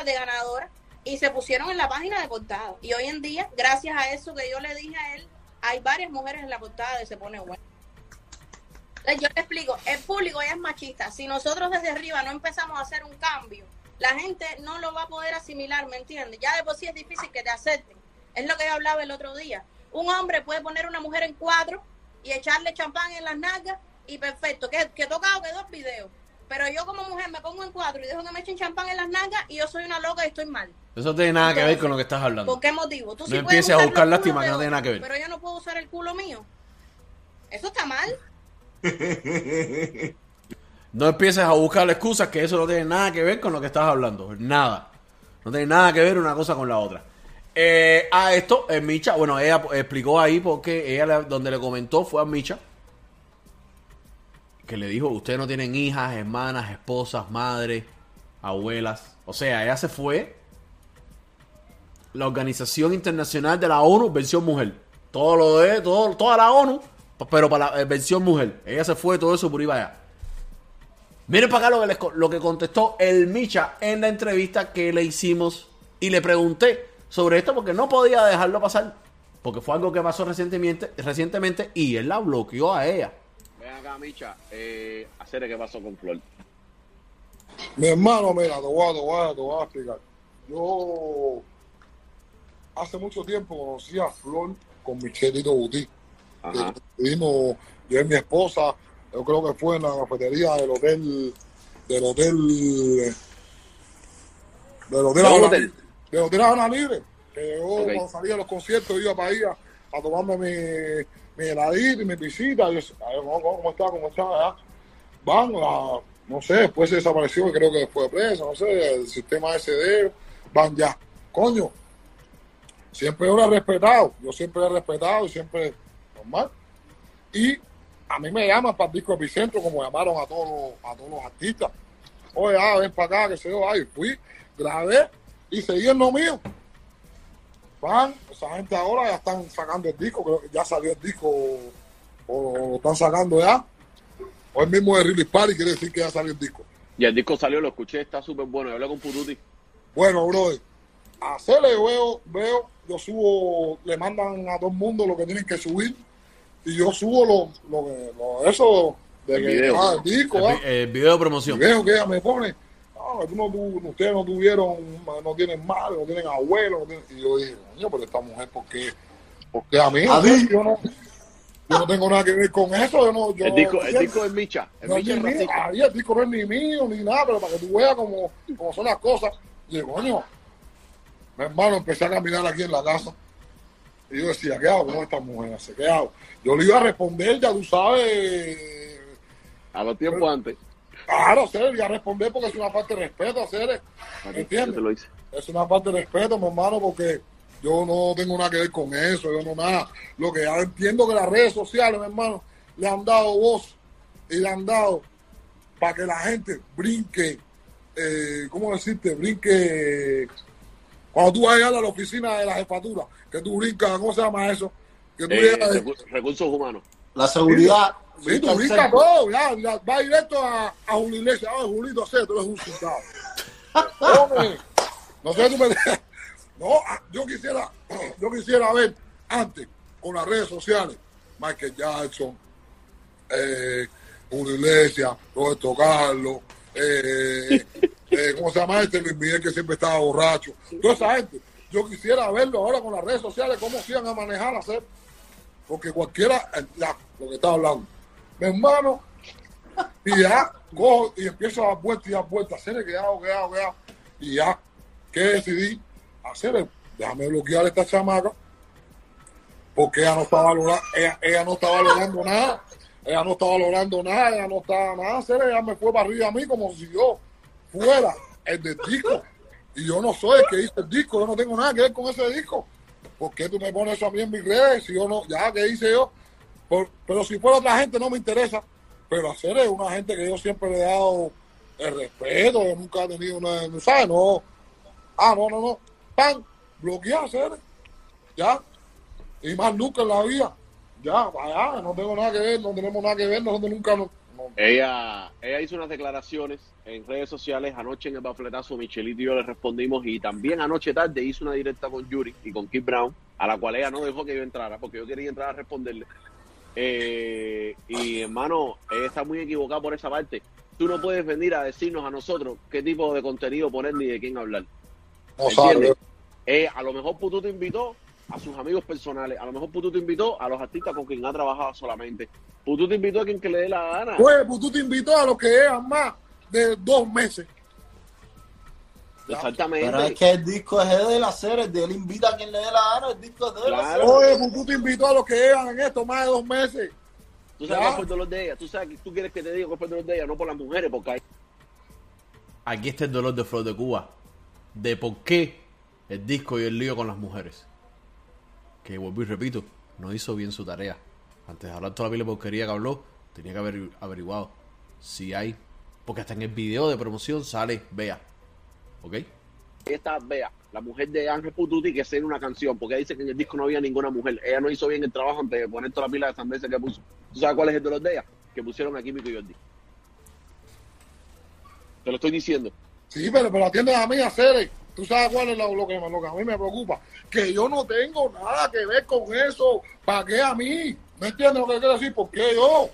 S5: De ganadora y se pusieron en la página de portada. Y hoy en día, gracias a eso que yo le dije a él, hay varias mujeres en la portada de Se Pone Bueno. Yo le explico, el público ya es machista. Si nosotros desde arriba no empezamos a hacer un cambio, la gente no lo va a poder asimilar, ¿me entiendes? Ya de por sí es difícil que te acepten. Es lo que yo hablaba el otro día. Un hombre puede poner una mujer en cuadro y echarle champán en las nalgas y perfecto. Que, que tocado quedó el video. Pero yo como mujer me pongo en cuadro y dejo que me echen champán en las nalgas y yo soy una loca y estoy mal.
S1: Eso no tiene nada que ver con lo que estás hablando.
S5: ¿Por qué motivo? Tú
S1: No
S5: sí
S1: empieces a buscar lástima que no tiene nada que ver.
S5: Pero yo no puedo usar el culo mío. Eso está mal.
S1: No empieces a buscar excusas que eso no tiene nada que ver con lo que estás hablando. Nada. No tiene nada que ver una cosa con la otra. Eh, a esto, eh, Micha, bueno, ella explicó ahí porque ella donde le comentó fue a Micha. Que le dijo, ustedes no tienen hijas, hermanas, esposas, madres, abuelas. O sea, ella se fue. La Organización Internacional de la ONU, versión mujer. Todo lo de, todo, toda la ONU, pero para la eh, versión mujer. Ella se fue todo eso por ahí allá. Miren para acá lo que, lo que contestó el Micha en la entrevista que le hicimos y le pregunté sobre esto porque no podía dejarlo pasar. Porque fue algo que pasó recientemente, recientemente y él la bloqueó a ella.
S7: Acá, Micha. Eh, hacer qué pasó con Flor.
S8: Mi hermano, mira, te voy, a, te, voy a, te voy a explicar. Yo hace mucho tiempo conocí a Flor con Michelito Buti. Vimos, yo y mi esposa, yo creo que fue en la cafetería del hotel, del hotel, eh, del hotel,
S7: ¿De un
S8: Habana-
S7: hotel?
S8: del hotel Habana Libre. Que yo cuando salía de los conciertos iba para allá a tomarme mi, mi heladito y mi pisita. Y yo, "Ay, ¿cómo, está? ¿Cómo está? Ah, Van, no sé, después se desapareció, creo que después de presa, no sé, el sistema SD, van ya. Coño, siempre lo he respetado, yo siempre he respetado y siempre normal. Y a mí me llaman para el disco epicentro, como llamaron a todos los, a todos los artistas. Oye, ah, ven para acá, que se yo, ay, fui, grabé y seguí en lo mío. Van, esa gente ahora ya están sacando el disco, creo que ya salió el disco, o lo están sacando ya. Hoy mismo de Release Party quiere decir que ya salió el disco.
S7: Y el disco salió, lo escuché, está súper bueno. Yo hablé con Puruti.
S8: Bueno, brother, hacerle veo, veo, yo subo, le mandan a todo el mundo lo que tienen que subir y yo subo lo, lo que, lo, eso de
S7: El
S8: que,
S7: video.
S8: ah, el disco,
S1: El,
S8: ah.
S1: el video de
S8: Y
S1: promoción.
S8: veo que ella me pone, no, tú no tu- ustedes no tuvieron, no tienen madre, no tienen abuelo, no tienen-". y yo dije, coño, pero esta mujer, ¿por qué? Porque a mí,
S6: Adil.
S8: yo no, yo no tengo nada que ver con eso, yo no, yo,
S7: El disco, el disco es Micha. El
S8: no es
S7: Micha
S8: ni
S7: es
S8: mío,
S7: racista.
S8: ahí el disco no es ni mío ni nada, pero para que tú veas cómo, cómo son las cosas. Y digo, coño, mi hermano, empecé a caminar aquí en la casa. Y yo decía, ¿qué hago con esta mujer? ¿Qué hago? Yo le iba a responder, ya tú sabes,
S7: A los tiempos antes.
S8: Claro, hacer, le iba a responder porque es una parte de respeto,
S7: te
S8: ¿entiendes?
S7: lo hice.
S8: Es una parte de respeto, mi hermano, porque yo no tengo nada que ver con eso, yo no nada. Lo que ya entiendo que las redes sociales, mi hermano, le han dado voz y le han dado para que la gente brinque, eh, ¿cómo decirte? Brinque. Cuando tú vas a llegar a la oficina de la jefatura, que tú brincas, ¿cómo se llama eso? Que tú
S7: Eh,
S8: llegas,
S7: recu- recursos humanos.
S6: La seguridad.
S8: Sí, tú brincas todo, ya, ya, va directo a, a Julio Iglesias, ah, Julito, sé, tú eres un. Hombre, no sé, tú me No, ah, yo quisiera, yo quisiera ver antes con las redes sociales, Michael Jackson, eh, Julio Iglesias, Roberto Carlos, eh, eh, ¿cómo se llama este? Luis Miguel que siempre estaba borracho. Toda esa gente. Yo quisiera verlo ahora con las redes sociales, cómo se iban a manejar, a hacer. Porque cualquiera, eh, ya, lo que estaba hablando. Hermano, y ya, cojo y empiezo a dar vueltas y dar vueltas. Hacer que hago, que hago, que hago. Y ya, ¿qué decidí? Hacer, déjame bloquear a esta chamaca porque ella no está valorando, ella, ella no está valorando nada, ella no está valorando nada, ella no está nada, hacer, ella me fue para arriba a mí como si yo fuera el del disco. Y yo no soy el que hizo el disco, yo no tengo nada que ver con ese disco. ¿Por qué tú me pones eso a mí en mis redes? Si yo no, ya, ¿qué hice yo? Pero si fuera otra gente no me interesa. Pero hacer es una gente que yo siempre le he dado el respeto, nunca he tenido una, ¿sabes? No. Ah, no, no, no. Pan, bloquear, hacer. Ya. Y más nunca en la vida. Ya, vaya, no tengo nada que ver, no tenemos nada que ver, nosotros nunca nos... no-
S7: Ella, ella hizo unas declaraciones en redes sociales anoche en el bafletazo. Michelito y yo le respondimos. Y también anoche tarde hizo una directa con Yuri y con Kid Brown, a la cual ella no dejó que yo entrara porque yo quería entrar a responderle. Eh, y hermano, está muy equivocada por esa parte. Tú no puedes venir a decirnos a nosotros qué tipo de contenido poner ni de quién hablar.
S8: no sabe.
S7: ¿Entiendes? Eh, a lo mejor Putu te invitó a sus amigos personales. A lo mejor Putu te invitó a los artistas con quien ha trabajado solamente. Putu te invitó a quien que le dé la gana.
S8: Pues, tú te invitó a los que llevan más de dos meses.
S7: Exactamente.
S9: Pero es que el disco es de él hacer, el de él invita a quien le dé la gana, el disco es de él
S7: Claro.
S9: hacer.
S8: Oye, tú te invitó a los que llevan en esto más de dos meses.
S7: Tú sabes
S8: Ya.
S7: cuál fue el dolor de ella. Tú sabes que tú quieres que te diga cuál fue el dolor de ella, no por las mujeres, porque hay
S1: Aquí está el dolor de Flor de Cuba. De por qué el disco y el lío con las mujeres. Que vuelvo y repito, no hizo bien su tarea. Antes de hablar toda la pila porquería que habló, tenía que haber averiguado si hay. Porque hasta en el video de promoción sale, vea. ¿Ok?
S7: esta Bea, la mujer de Ángel Pututi, que hacer una canción, porque dice que en el disco no había ninguna mujer. Ella no hizo bien el trabajo antes de poner toda la pila de sandeces que puso. ¿Tú sabes cuál es el dolor de ella? Que pusieron a Químico y Jordi. Te lo estoy diciendo.
S8: Sí, pero, pero atienden a mí a hacer. Tú sabes cuál es lo, lo que, lo que a mí me preocupa. Que yo no tengo nada que ver con eso. ¿Para qué a mí? ¿Me entiendes lo que quiero decir? ¿Por qué yo?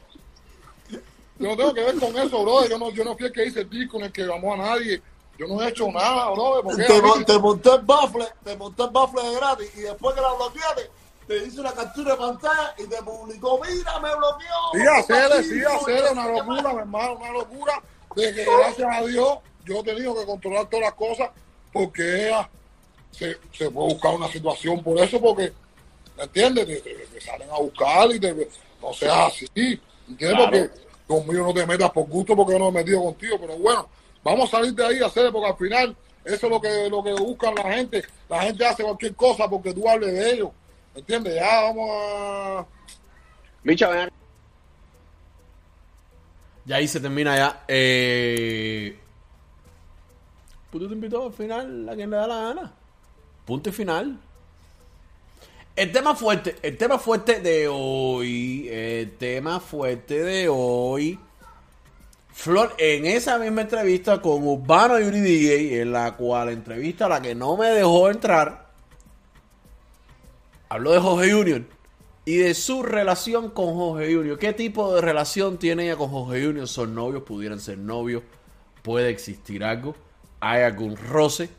S8: Yo no tengo que ver con eso, brother. Yo no, yo no fui el que hice el disco en el que llamó a nadie. Yo no he hecho nada, brother. ¿Por qué
S9: Te,
S8: a mí?
S9: mon- te monté el bafle, te monté el bafle de gratis y después que la bloqueaste, te hice una captura de pantalla y te publicó, mira, me bloqueó.
S8: Sí, hacerle, sí, hacerle una locura, mi hermano, una locura. De que gracias a Dios yo he tenido que controlar todas las cosas porque ella se, se puede buscar una situación por eso, porque, ¿me entiendes? Te, te- te salen a buscar y te, no seas así, ¿entiendes?
S7: Claro.
S8: Porque conmigo no te metas por gusto porque yo no me he metido contigo, pero bueno, vamos a salir de ahí a hacer, porque al final eso es lo que, lo que buscan la gente. La gente hace cualquier cosa porque tú hables de ellos, ¿me entiendes? Ya vamos a...
S7: Micha.
S1: Ya ahí se termina ya. Eh... Pues tú te invitó al final a quien le da la gana. Punto y final. El tema fuerte, el tema fuerte de hoy, el tema fuerte de hoy. Flor, en esa misma entrevista con Urbano Yuri DJ, en la cual entrevista la que no me dejó entrar, habló de Jorge Junior y de su relación con Jorge Junior. ¿Qué tipo de relación tiene ella con Jorge Junior? ¿Son novios? ¿Pudieran ser novios? ¿Puede existir algo? ¿Hay algún roce?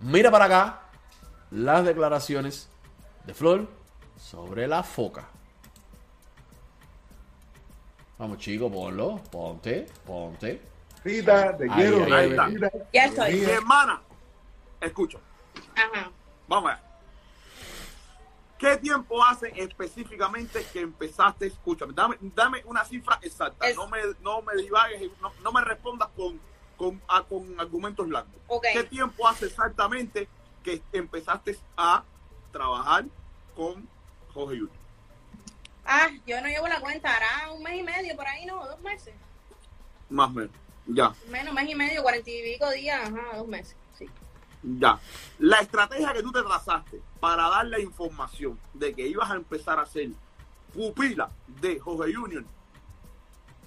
S1: Mira para acá las declaraciones de Flor sobre la foca. Vamos chicos, ponlo, ponte, ponte.
S6: Rita, te quiero. Rita.
S5: Ya estoy.
S4: Mi hermana, escucha,
S5: Ajá.
S4: vamos a ver. ¿Qué tiempo hace específicamente que empezaste? Escúchame, dame, dame una cifra exacta.
S5: Es-
S4: No, me, no me divagues, y no, no me respondas con, con, a- con argumentos largos.
S5: Ok.
S4: ¿Qué tiempo hace exactamente que empezaste a trabajar con Jorge Junior?
S5: Ah, yo no llevo la cuenta, hará un mes y medio por ahí, ¿no? Dos meses.
S4: Más o menos. Ya,
S5: Menos, mes y medio, cuarenta y pico días, ajá, dos meses. Sí.
S4: ya. La estrategia que tú te trazaste para dar la información de que ibas a empezar a ser pupila de Jorge Junior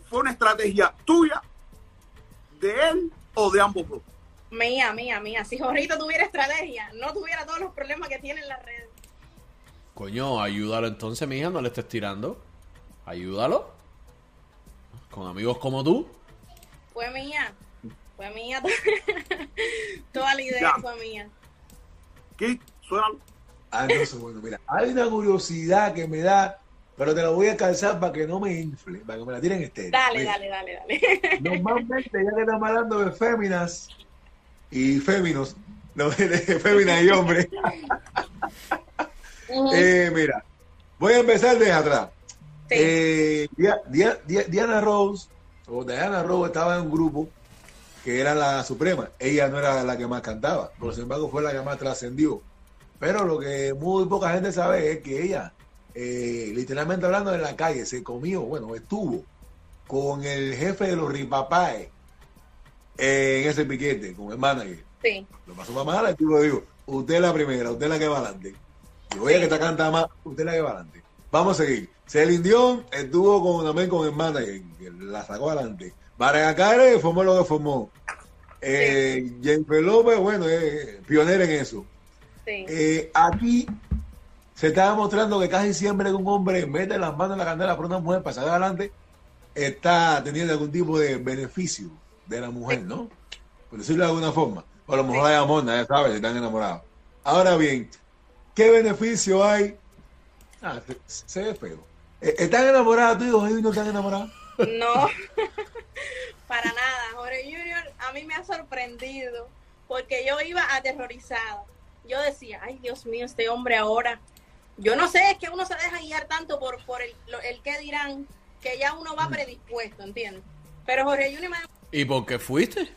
S4: fue una estrategia tuya, de él o de ambos dos.
S5: Mía, mía, mía. Si Jorrito tuviera estrategia, no tuviera todos los problemas que tiene en las redes.
S1: Coño, ayúdalo entonces, mija, no le estés tirando. Ayúdalo. Con amigos como tú.
S5: Fue mía. Fue mía. Toda la idea
S4: Ya.
S5: fue mía.
S4: ¿Qué? Suena.
S6: Ah, entonces, bueno, mira, hay una curiosidad que me da pero te la voy a calzar para que no me infle, para que me la tiren estéril.
S5: Dale,
S6: Mira,
S5: dale, dale, dale.
S6: Normalmente, ya que estamos hablando de féminas y féminos, no, de féminas y hombres, Eh, mira, voy a empezar desde atrás.
S5: Sí.
S6: Eh, Dia- Dia- Dia- Diana Rose, o Diana Rose estaba en un grupo que era la suprema. Ella no era la que más cantaba, pero sin embargo fue la que más trascendió. Pero lo que muy poca gente sabe es que ella, eh, literalmente hablando en la calle, se comió, bueno, estuvo con el jefe de los ripapaes eh, en ese piquete, con el manager.
S5: Sí.
S6: Lo pasó más mal, el tipo dijo, usted es la primera, usted es la que va adelante. Voy a que está canta más, usted la que va adelante. Vamos a seguir. Celine Dion estuvo con, también con el manager, que la sacó adelante. Baragacare formó lo que formó. Eh, Jennifer López, bueno, es pionera en eso.
S5: Sí.
S6: Eh, aquí se estaba mostrando que casi siempre que un hombre mete las manos en la candela por una mujer para salir adelante, está teniendo algún tipo de beneficio de la mujer, ¿no? Por decirlo de alguna forma. O a lo mejor hay amor, nadie sabe si están enamorados. Ahora bien, ¿qué beneficio hay? Ah, se, se ve feo. Eh, ¿Están enamorados tú y Jorge no están enamorados?
S5: No, para nada. Jorge Junior a mí me ha sorprendido porque yo iba aterrorizada. Yo decía, ay Dios mío, este hombre ahora. Yo no sé, es que uno se deja guiar tanto por, por el, el que dirán que ya uno va predispuesto, ¿entiendes? Pero Jorge Junior me
S1: ¿Y por qué fuiste?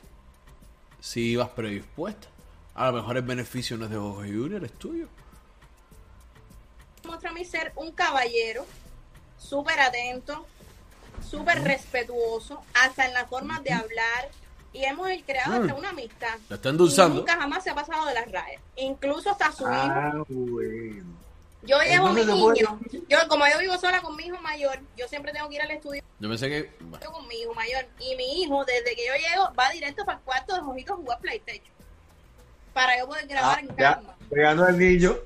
S1: Si ibas predispuesta. A lo mejor el beneficio no es de Jorge Junior, es tuyo.
S5: Mí ser un caballero, súper atento, súper respetuoso, hasta en la forma de hablar. Y hemos creado hasta
S1: Mm.
S5: una amistad.
S1: La está endulzando.
S5: Y Nunca jamás se ha pasado de las rayas. Incluso hasta su hijo.
S6: Ah, bueno.
S5: Yo llevo a mi niño. Yo, como yo vivo sola con mi hijo mayor, yo siempre tengo que ir al estudio
S1: Yo pensé que. bueno,
S5: con mi hijo mayor. Y mi hijo, desde que yo llego, va directo para el cuarto de Jojito a jugar PlayStation. Para yo poder grabar
S6: Ah,
S5: en
S6: ya,
S5: calma.
S6: se ganó el niño.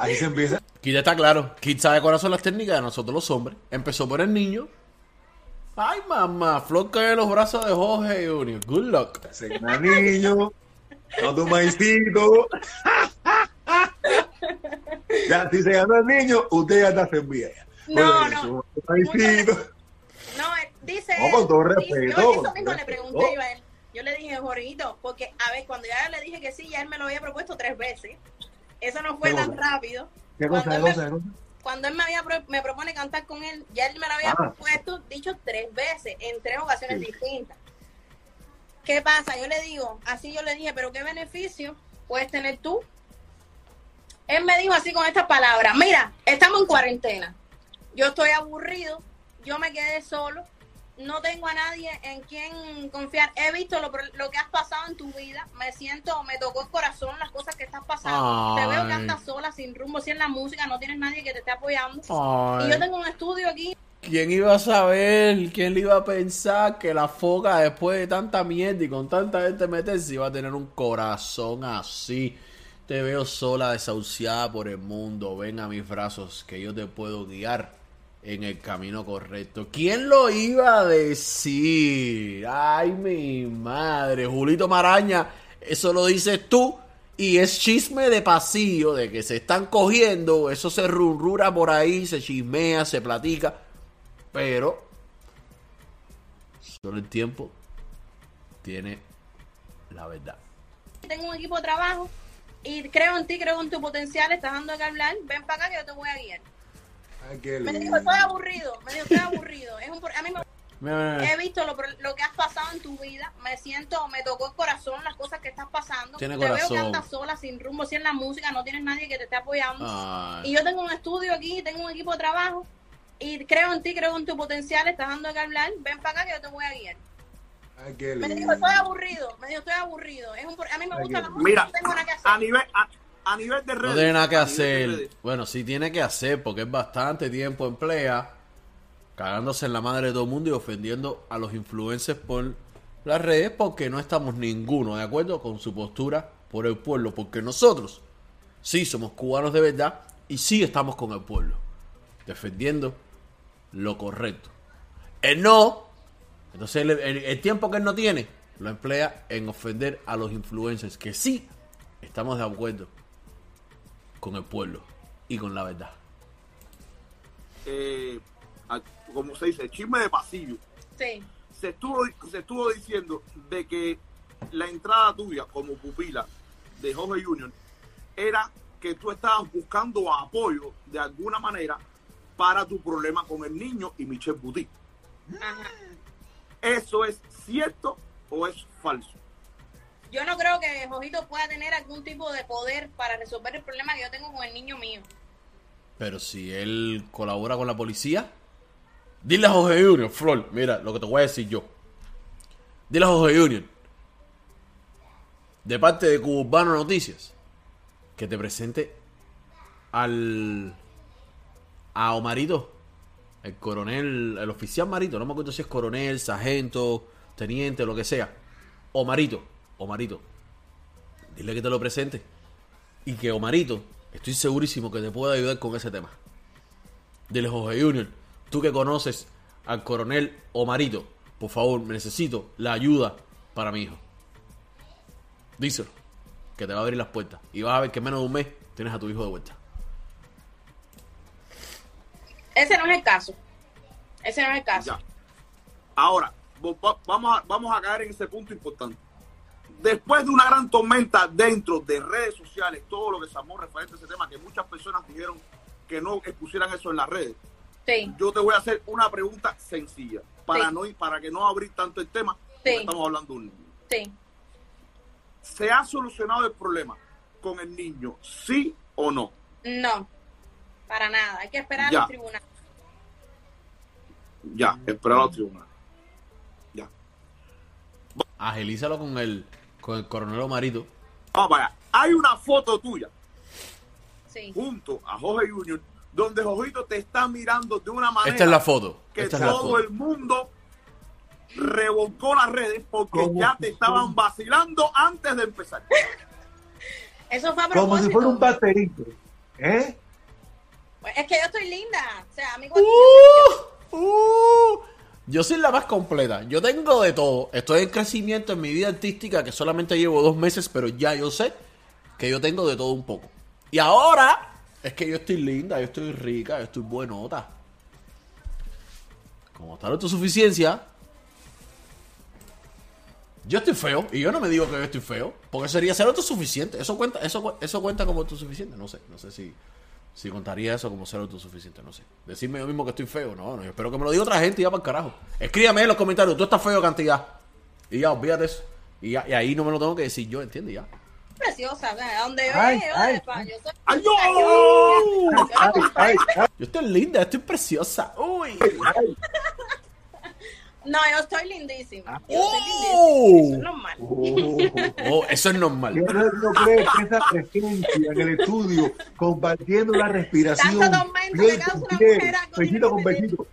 S6: Ahí se empieza.
S1: Kid está claro. Kid sabe cuáles son las técnicas de nosotros los hombres. Empezó por el niño. Ay, mamá. Flor cae en los brazos de Jorge Junior. Good luck.
S6: Se gana el niño. No tu maicito. Ya, si se ganó el niño, usted ya está servida. ya.
S5: No, no.
S6: maicito.
S5: No, él dice.
S6: No, con todo respeto,
S5: Yo eso mismo le pregunté yo a él. Yo le dije, Jorgito, porque a ver, cuando ya le dije que sí, ya él me lo había propuesto tres veces. Eso no fue
S6: ¿Qué
S5: tan rápido.
S6: ¿Qué
S5: Cuando
S6: cosa,
S5: él me-? Cuando él me había pro- me propone cantar con él, ya él me lo había
S6: Ah.
S5: propuesto, dicho tres veces, en tres ocasiones
S6: Sí.
S5: distintas. ¿Qué pasa? Yo le digo, así yo le dije, pero ¿qué beneficio puedes tener tú? Él me dijo así con estas palabras, mira, estamos en cuarentena, yo estoy aburrido, yo me quedé solo, no tengo a nadie en quien confiar, he visto lo, lo que has pasado en tu vida, me siento, me tocó el corazón las cosas que estás pasando, te veo que andas sola, sin rumbo, sin la música, no tienes nadie que te esté apoyando.
S1: Ay.
S5: Y yo tengo un estudio aquí.
S1: ¿Quién iba a saber? ¿Quién le iba a pensar que la foca después de tanta mierda y con tanta gente meterse iba a tener un corazón así? Te veo sola, desahuciada por el mundo. Ven a mis brazos que yo te puedo guiar en el camino correcto. ¿Quién lo iba a decir? Ay, mi madre. Julito Maraña, eso lo dices tú. Y es chisme de pasillo, de que se están cogiendo. Eso se rurrura por ahí, se chismea, se platica. Pero solo el tiempo tiene la verdad.
S5: Tengo un equipo de trabajo y creo en ti, creo en tu potencial, estás dando que hablar, ven para acá que yo te voy a guiar.
S6: Ay,
S5: Me dijo, estoy aburrido, me dijo, estoy aburrido. Es un, pro- a mí me, he visto lo, lo que has pasado en tu vida, me siento, me tocó el corazón las cosas que estás pasando.
S1: Tiene
S5: te veo
S1: corazón.
S5: que andas sola, sin rumbo, sin la música, no tienes nadie que te esté apoyando.
S1: Ay.
S5: Y yo tengo un estudio aquí, tengo un equipo de trabajo y creo en ti, creo en tu potencial, estás dando que hablar, ven para acá que yo te voy a guiar.
S6: Ay,
S5: Me dijo, estoy aburrido, me dijo, estoy aburrido. Es un, pro- a mí me gusta la música,
S4: Mira,
S5: no tengo nada que hacer.
S4: a nivel, a, a nivel de redes.
S1: No tiene nada que hacer. Bueno, sí tiene que hacer porque es bastante tiempo emplea cagándose en la madre de todo el mundo y ofendiendo a los influencers por las redes porque no estamos ninguno de acuerdo con su postura por el pueblo. Porque nosotros sí somos cubanos de verdad y sí estamos con el pueblo. Defendiendo lo correcto. Él no. Entonces el, el- el tiempo que él no tiene lo emplea en ofender a los influencers que sí estamos de acuerdo con el pueblo y con la verdad.
S4: eh, como se dice, chisme de pasillo.
S5: Sí.
S4: Se estuvo, se estuvo diciendo de que la entrada tuya como pupila de Jorge Junior era que tú estabas buscando apoyo de alguna manera para tu problema con el niño y Michelle Boutique.
S5: Ajá.
S4: ¿Eso es cierto o es falso?
S5: Yo no creo que Jojito pueda tener algún tipo de poder para resolver el problema que yo tengo con el niño mío.
S1: Pero si él colabora con la policía, dile a Jorge Junior, Flor, mira lo que te voy a decir yo. Dile a Jorge Junior, de parte de Cubano Noticias, que te presente al. a Omarito, el coronel, el oficial Marito, no me acuerdo si es coronel, sargento, teniente, lo que sea. Omarito, Omarito, dile que te lo presente. Y que Omarito, estoy segurísimo que te puede ayudar con ese tema. Dile, Jorge Junior, tú que conoces al coronel Omarito, por favor, necesito la ayuda para mi hijo. Díselo, que te va a abrir las puertas. Y vas a ver que en menos de un mes tienes a tu hijo de vuelta.
S5: Ese no es el caso. Ese no es el caso.
S4: Ya. Ahora, vamos a, vamos a caer en ese punto importante. Después de una gran tormenta dentro de redes sociales, todo lo que se armó referente a ese tema, que muchas personas dijeron que no expusieran eso en las redes,
S5: Sí,
S4: yo te voy a hacer una pregunta sencilla, para,
S5: Sí.
S4: no, para que no abrir tanto el tema,
S5: Sí.
S4: estamos hablando de un niño.
S5: sí.
S4: ¿Se ha solucionado el problema con el niño, sí o no?
S5: No. Para nada. Hay que esperar a
S4: Ya.
S5: los tribunales.
S4: Ya, esperar a los tribunales. Ya.
S1: Agilízalo con el, con el coronel Omarito.
S4: Vamos allá. Hay una foto tuya
S5: Sí.
S4: junto a Jorge Junior, donde Jojito te está mirando de una manera
S1: Esta es la foto.
S4: que
S1: Esta es la
S4: todo
S1: foto.
S4: el mundo revolcó las redes porque
S6: ¿Cómo
S4: ya te estaban vacilando antes de empezar.
S5: Eso fue a
S6: Como si
S5: propósito.
S6: fuera un baterito. ¿Eh?
S5: Pues Es que yo estoy linda. O sea, amigo.
S1: Uh, uh. Yo soy la más completa. Yo tengo de todo. Estoy en crecimiento en mi vida artística que solamente llevo dos meses, pero ya yo sé que yo tengo de todo un poco. Y ahora es que yo estoy linda, yo estoy rica, yo estoy buenota. Como está la autosuficiencia, yo estoy feo y yo no me digo que yo estoy feo, porque sería ser autosuficiente. Eso cuenta, eso, eso cuenta como autosuficiente, no sé, no sé si si contaría eso como ser autosuficiente, no sé. Decirme yo mismo que estoy feo, no, no, yo espero que me lo diga otra gente y ya para el carajo. Escríbame en los comentarios, tú estás feo cantidad. Y ya, olvídate eso. Y, ya, y ahí no me lo tengo que decir yo, ¿entiendes? Ya.
S5: Preciosa. ¿A dónde yo
S6: Ay, ay, ay.
S5: yo soy-
S4: ¡Ay,
S5: yo-
S4: yo!
S6: Ay, ay, ay,
S1: Yo estoy linda, estoy preciosa. Uy.
S5: No, yo estoy lindísima. Yo
S1: Oh.
S5: estoy lindísima. Eso es normal.
S1: Oh, eso es normal.
S6: Yo no, no creo que esa presencia en el estudio, compartiendo la respiración,
S5: Tanto causa
S6: con
S5: tiene
S6: besito con besito,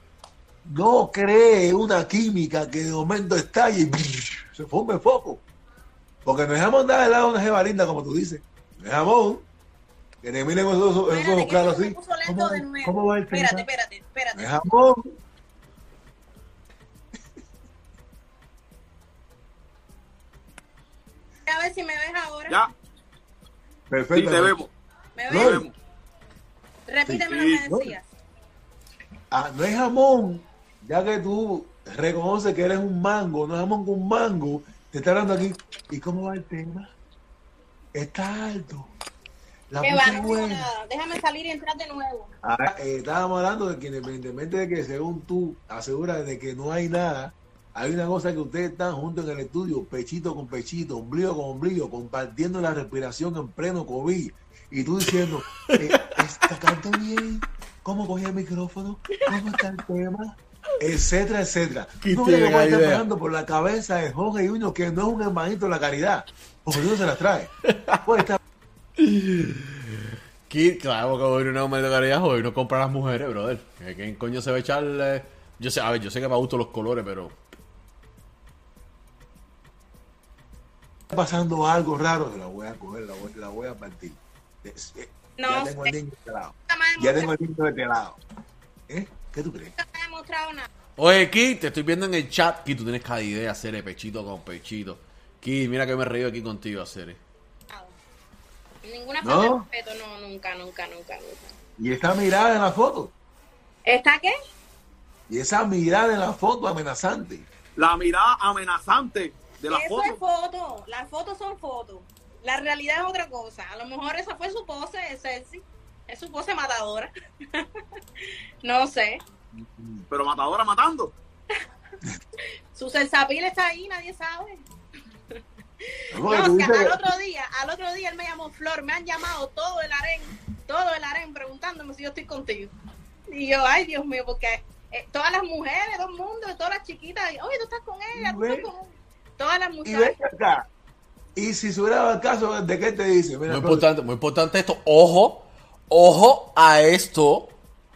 S6: no cree una química que de momento estalle y se forme foco. Porque no es jamón dar helado a una jeva linda, como tú dices. No es jamón. Que te miren con esos, esos claros
S5: me
S6: así. ¿Cómo,
S5: de nuevo.
S6: ¿Cómo va el
S5: Espérate, espérate, espérate.
S6: es jamón.
S5: Ver si me ves ahora.
S4: Ya, sí,
S6: Perfecto.
S4: te vemos.
S5: ¿Me
S4: Te
S5: ves?
S6: No.
S4: vemos.
S5: Repíteme
S4: Sí,
S5: lo que
S6: no.
S5: decías.
S6: Ah, no es jamón, ya que tú reconoces que eres un mango, no es jamón con mango, te está hablando aquí. ¿Y cómo va el tema? Está alto. La
S5: Que va, no
S6: buena.
S5: nada. Déjame salir y entrar de nuevo.
S6: Ah, eh, estábamos hablando de que independientemente de que según tú aseguras de que no hay nada, hay una cosa que ustedes están juntos en el estudio, pechito con pechito, ombligo con ombligo, compartiendo la respiración en pleno COVID. Y tú diciendo, eh, ¿está canto bien? ¿Cómo cogí el micrófono? ¿Cómo está el tema? Etcétera, etcétera.
S1: ¿Qué
S6: No
S1: tiene
S6: qué puede estar
S1: idea?
S6: pasando por la cabeza de Jorge Junior, que no es un hermanito de la caridad, porque tú no se las trae. Estar
S1: ¿Qué? Claro que hoy no es de caridad, hoy no compra a las mujeres, brother. ¿Qué- ¿Quién coño se va a echar? eh? Yo sé, a ver, yo sé que me gustan los colores, pero.
S6: Pasando algo raro, la voy a coger, la voy, la voy a partir. Es- eh,
S5: No
S6: ya tengo el niño de este lado.
S5: No
S6: Ya tengo el niño de este lado. ¿Eh? ¿Qué tú crees?
S5: no me ha demostrado nada.
S1: Oye, Ki, te estoy viendo en el chat. Ki, tú tienes cada idea hacer el pechito con pechito. Ki, mira que me río aquí contigo hacer.
S5: Ninguna
S6: ¿No?
S5: falta de respeto, no, nunca, nunca, nunca, nunca.
S6: Y está mirada en la foto.
S5: ¿Está qué?
S6: Y esa mirada en la foto amenazante.
S4: La mirada amenazante de la
S5: Eso
S4: foto.
S5: es foto. Las fotos son fotos. La realidad es otra cosa. A lo mejor esa fue su pose sexy. Es su pose matadora. no sé.
S4: Pero matadora matando.
S5: Su sensapil está ahí, nadie sabe. No, al otro día, al otro día él me llamó Flor, me han llamado todo el harén, todo el harén preguntándome si yo estoy contigo. Y yo, ay Dios mío, porque eh, todas las mujeres, todo el mundo, todas las chiquitas, oye, tú estás con ella, tú estás con ella. Todas las
S6: y
S5: muchachas.
S6: ven acá. Y si hubiera el caso, ¿de qué te dice? Mira,
S1: Muy importante, muy importante esto. Ojo, ojo a esto,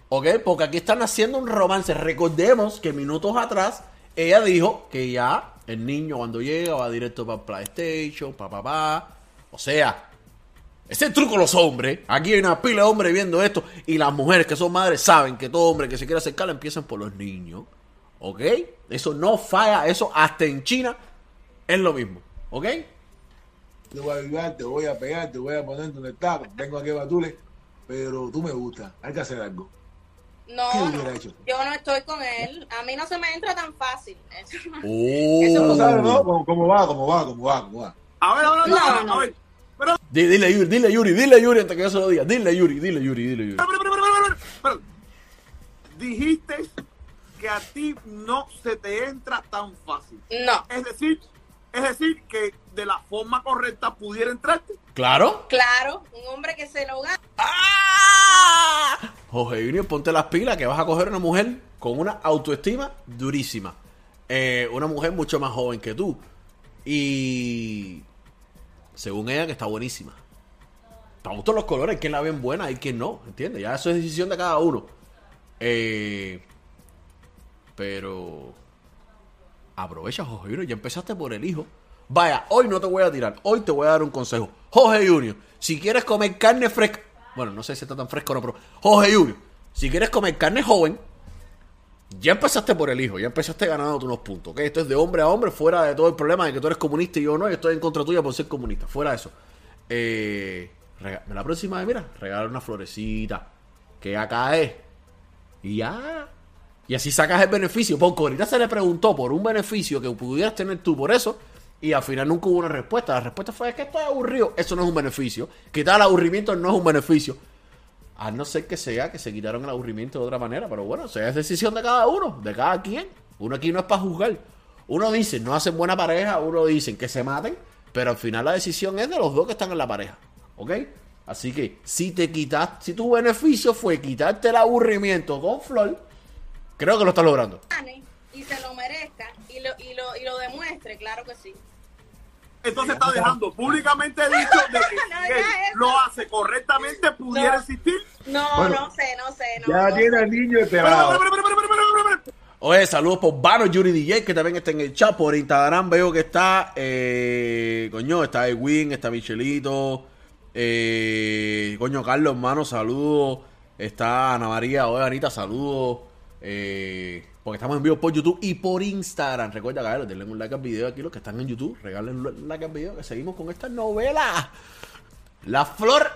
S1: ¿ok? Porque aquí están haciendo un romance. Recordemos que minutos atrás ella dijo que ya el niño cuando llega va directo para PlayStation, pa, pa, pa. O sea, ese es el truco los hombres. Aquí hay una pila de hombres viendo esto y las mujeres que son madres saben que todo hombre que se quiere acercar empiezan por los niños. ¿Ok? Eso no falla, eso hasta en China es lo mismo. ¿Ok?
S6: te voy a ayudar, te voy a pegar, te voy a poner donde está, tengo aquí batule, pero tú me gusta, hay que hacer algo. ¿Qué
S5: No, no,
S6: hecho?
S5: yo no estoy con él. A mí no se me entra tan fácil. Eso no-
S1: Oh.
S5: Eso
S6: No sabes, ¿no? ¿Cómo, cómo va, cómo va, cómo va, cómo va.
S4: A ver, a ver, a ver,
S5: No,
S4: a ver,
S5: no.
S4: a ver. Pero,
S1: Di- Dile Yuri, dile Yuri, dile Yuri antes que yo se lo diga. Dile Yuri, dile Yuri, dile Yuri.
S4: pero, pero, pero, pero, pero, pero, dijiste que a ti no se te entra tan fácil.
S5: No,
S4: Es decir, es decir, que de la forma correcta pudiera entrarte.
S1: ¿Claro?
S5: claro, un hombre que se lo gana.
S1: ¡Ah! Jorge Junior, ponte las pilas que vas a coger una mujer con una autoestima durísima. Eh, una mujer mucho más joven que tú. Y según ella que está buenísima. Para gustos los colores, quien la ven buena, hay quien no, ¿entiendes? Ya eso es decisión de cada uno. Eh, pero aprovecha, Jorge Junior, ya empezaste por el hijo. Vaya, hoy no te voy a tirar, hoy te voy a dar un consejo. Jorge Junior, si quieres comer carne fresca, bueno, no sé si está tan fresco o no, pero Jorge Junior, si quieres comer carne joven, ya empezaste por el hijo, ya empezaste ganándote unos puntos, ¿ok? Esto es de hombre a hombre, fuera de todo el problema de que tú eres comunista y yo no, y estoy en contra tuya por ser comunista, fuera de eso. Eh, la próxima vez, mira, regala una florecita, que acá es, y ya. Y así sacas el beneficio. Porque ahorita se le preguntó por un beneficio que pudieras tener tú por eso. Y al final nunca hubo una respuesta. La respuesta fue es que estoy aburrido. Eso no es un beneficio. Quitar el aburrimiento no es un beneficio. A no ser que sea que se quitaron el aburrimiento de otra manera. Pero bueno, es decisión de cada uno, de cada quien. Uno aquí no es para juzgar. Uno dice, no hacen buena pareja. Uno dice que se maten. Pero al final la decisión es de los dos que están en la pareja. ¿Ok? Así que si te quitas, si tu beneficio fue quitarte el aburrimiento con Flor, creo que lo estás logrando.
S5: y se lo merezca y lo, y lo, y lo demuestre, claro que sí.
S4: Entonces está dejando públicamente dicho de que
S5: No
S4: si
S5: digas
S4: él
S5: eso.
S4: lo hace correctamente pudiera
S5: No.
S4: existir.
S5: No,
S6: Bueno,
S5: no sé, no sé. No,
S6: Ya
S5: no
S6: tiene
S5: sé.
S6: al niño esperado.
S1: Oye, saludos por Vano Yuri DJ, que también está en el chat. Por Instagram veo que está, eh, coño, está Edwin, está Michelito, eh, coño, Carlos, hermano, saludos. Está Ana María, oye, Anita, saludos. Eh, porque estamos en vivo por YouTube y por Instagram. Recuerda, Carlos, denle un like al video aquí, los que están en YouTube. Regalen un like al video, que seguimos con esta novela. La flor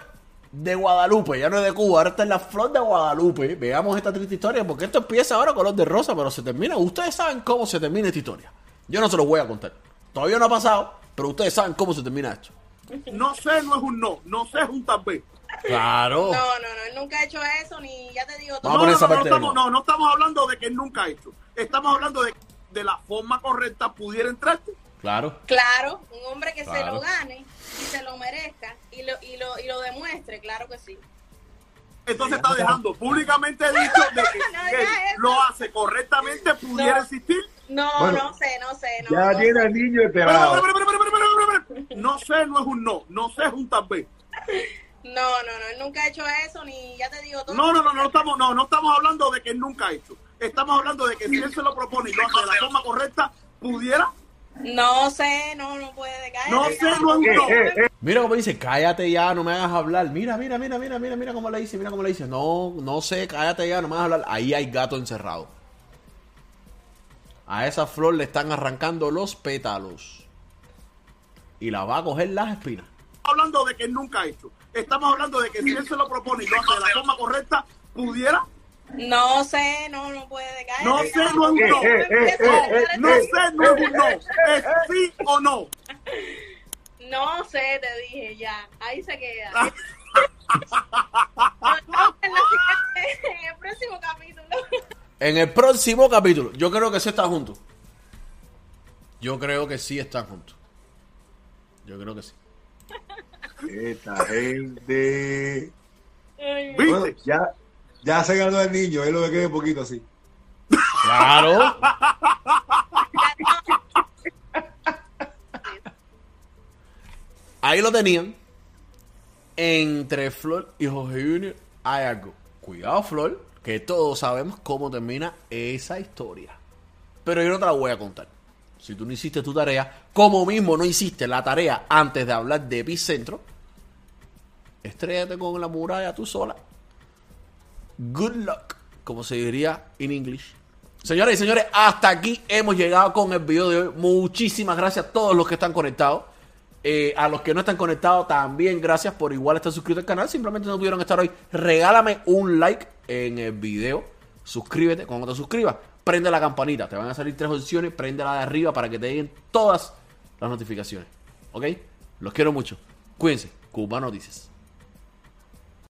S1: de Guadalupe, ya no es de Cuba, ahora está en la flor de Guadalupe. Veamos esta triste historia, porque esto empieza ahora color de rosa, pero se termina. Ustedes saben cómo se termina esta historia. Yo no se los voy a contar. Todavía no ha pasado, pero ustedes saben cómo se termina esto.
S4: No sé, no es un no. No sé, es un tal vez.
S1: Claro.
S5: No, no, no, él nunca ha hecho eso, ni ya te digo todo.
S4: No, no,
S1: esa
S4: no, estamos,
S1: no.
S4: no, estamos hablando de que él nunca ha hecho. Estamos hablando de de la forma correcta pudiera entrarte.
S1: Claro.
S5: Claro, un hombre que se lo gane y se lo merezca y lo, y lo, y lo demuestre, claro que sí.
S4: Entonces está dejando públicamente dicho de que
S5: No
S4: si
S5: digas
S4: él
S5: eso.
S4: lo hace correctamente pudiera
S5: No.
S4: existir.
S5: No,
S6: Bueno,
S5: no sé, no sé. No,
S6: Ya
S5: no
S6: tiene
S5: sé.
S6: al niño esperado.
S4: No sé, no es un no. No sé, es un tal vez.
S5: No, no, no, él nunca ha hecho eso, ni ya te digo todo.
S4: No, no, no, no estamos, no, no estamos hablando de que él nunca ha hecho. Estamos hablando de que si él se lo propone y lo hace de la forma correcta, pudiera.
S5: No sé, no, no puede caer.
S4: No sé, no es un no.
S6: Eh, eh,
S1: Mira cómo dice, cállate ya, no me hagas hablar. Mira, mira, mira, mira, mira, mira cómo le dice, mira cómo le dice. No, no sé, cállate ya, no me hagas hablar. Ahí hay gato encerrado. A esa flor le están arrancando los pétalos. Y la va a coger las espinas.
S4: Hablando de que él nunca ha hecho. Estamos hablando de que si él se lo propone y lo hace de la forma correcta, pudiera.
S5: No sé, no, no puede caer.
S4: No sé, no es un no.
S6: Eh, eh, eh,
S4: No sé, no es un no. Es sí o no.
S5: No sé, te dije ya. Ahí se queda. En el próximo capítulo.
S1: En el próximo capítulo, yo creo que sí están juntos. Yo creo que sí están juntos. Yo creo que sí.
S6: Esta gente. Bueno, ya, ya se ganó el niño, es lo que quede poquito así.
S1: Claro. Ahí lo tenían. Entre Flor y Jorge Junior hay algo. Cuidado, Flor, que todos sabemos cómo termina esa historia. Pero yo no te la voy a contar. Si tú no hiciste tu tarea, como mismo no hiciste la tarea antes de hablar de Epicentro, estrellate con la muralla tú sola. Good luck, como se diría en English. Señores y señores, hasta aquí hemos llegado con el video de hoy. Muchísimas gracias a todos los que están conectados. Eh, a los que no están conectados, también gracias por igual estar suscritos al canal. Simplemente no pudieron estar hoy. Regálame un like en el video. Suscríbete. Cuando te suscribas, prende la campanita. Te van a salir tres opciones. Prende la de arriba para que te lleguen todas las notificaciones. ¿Ok? Los quiero mucho. Cuídense. Cuba Noticias.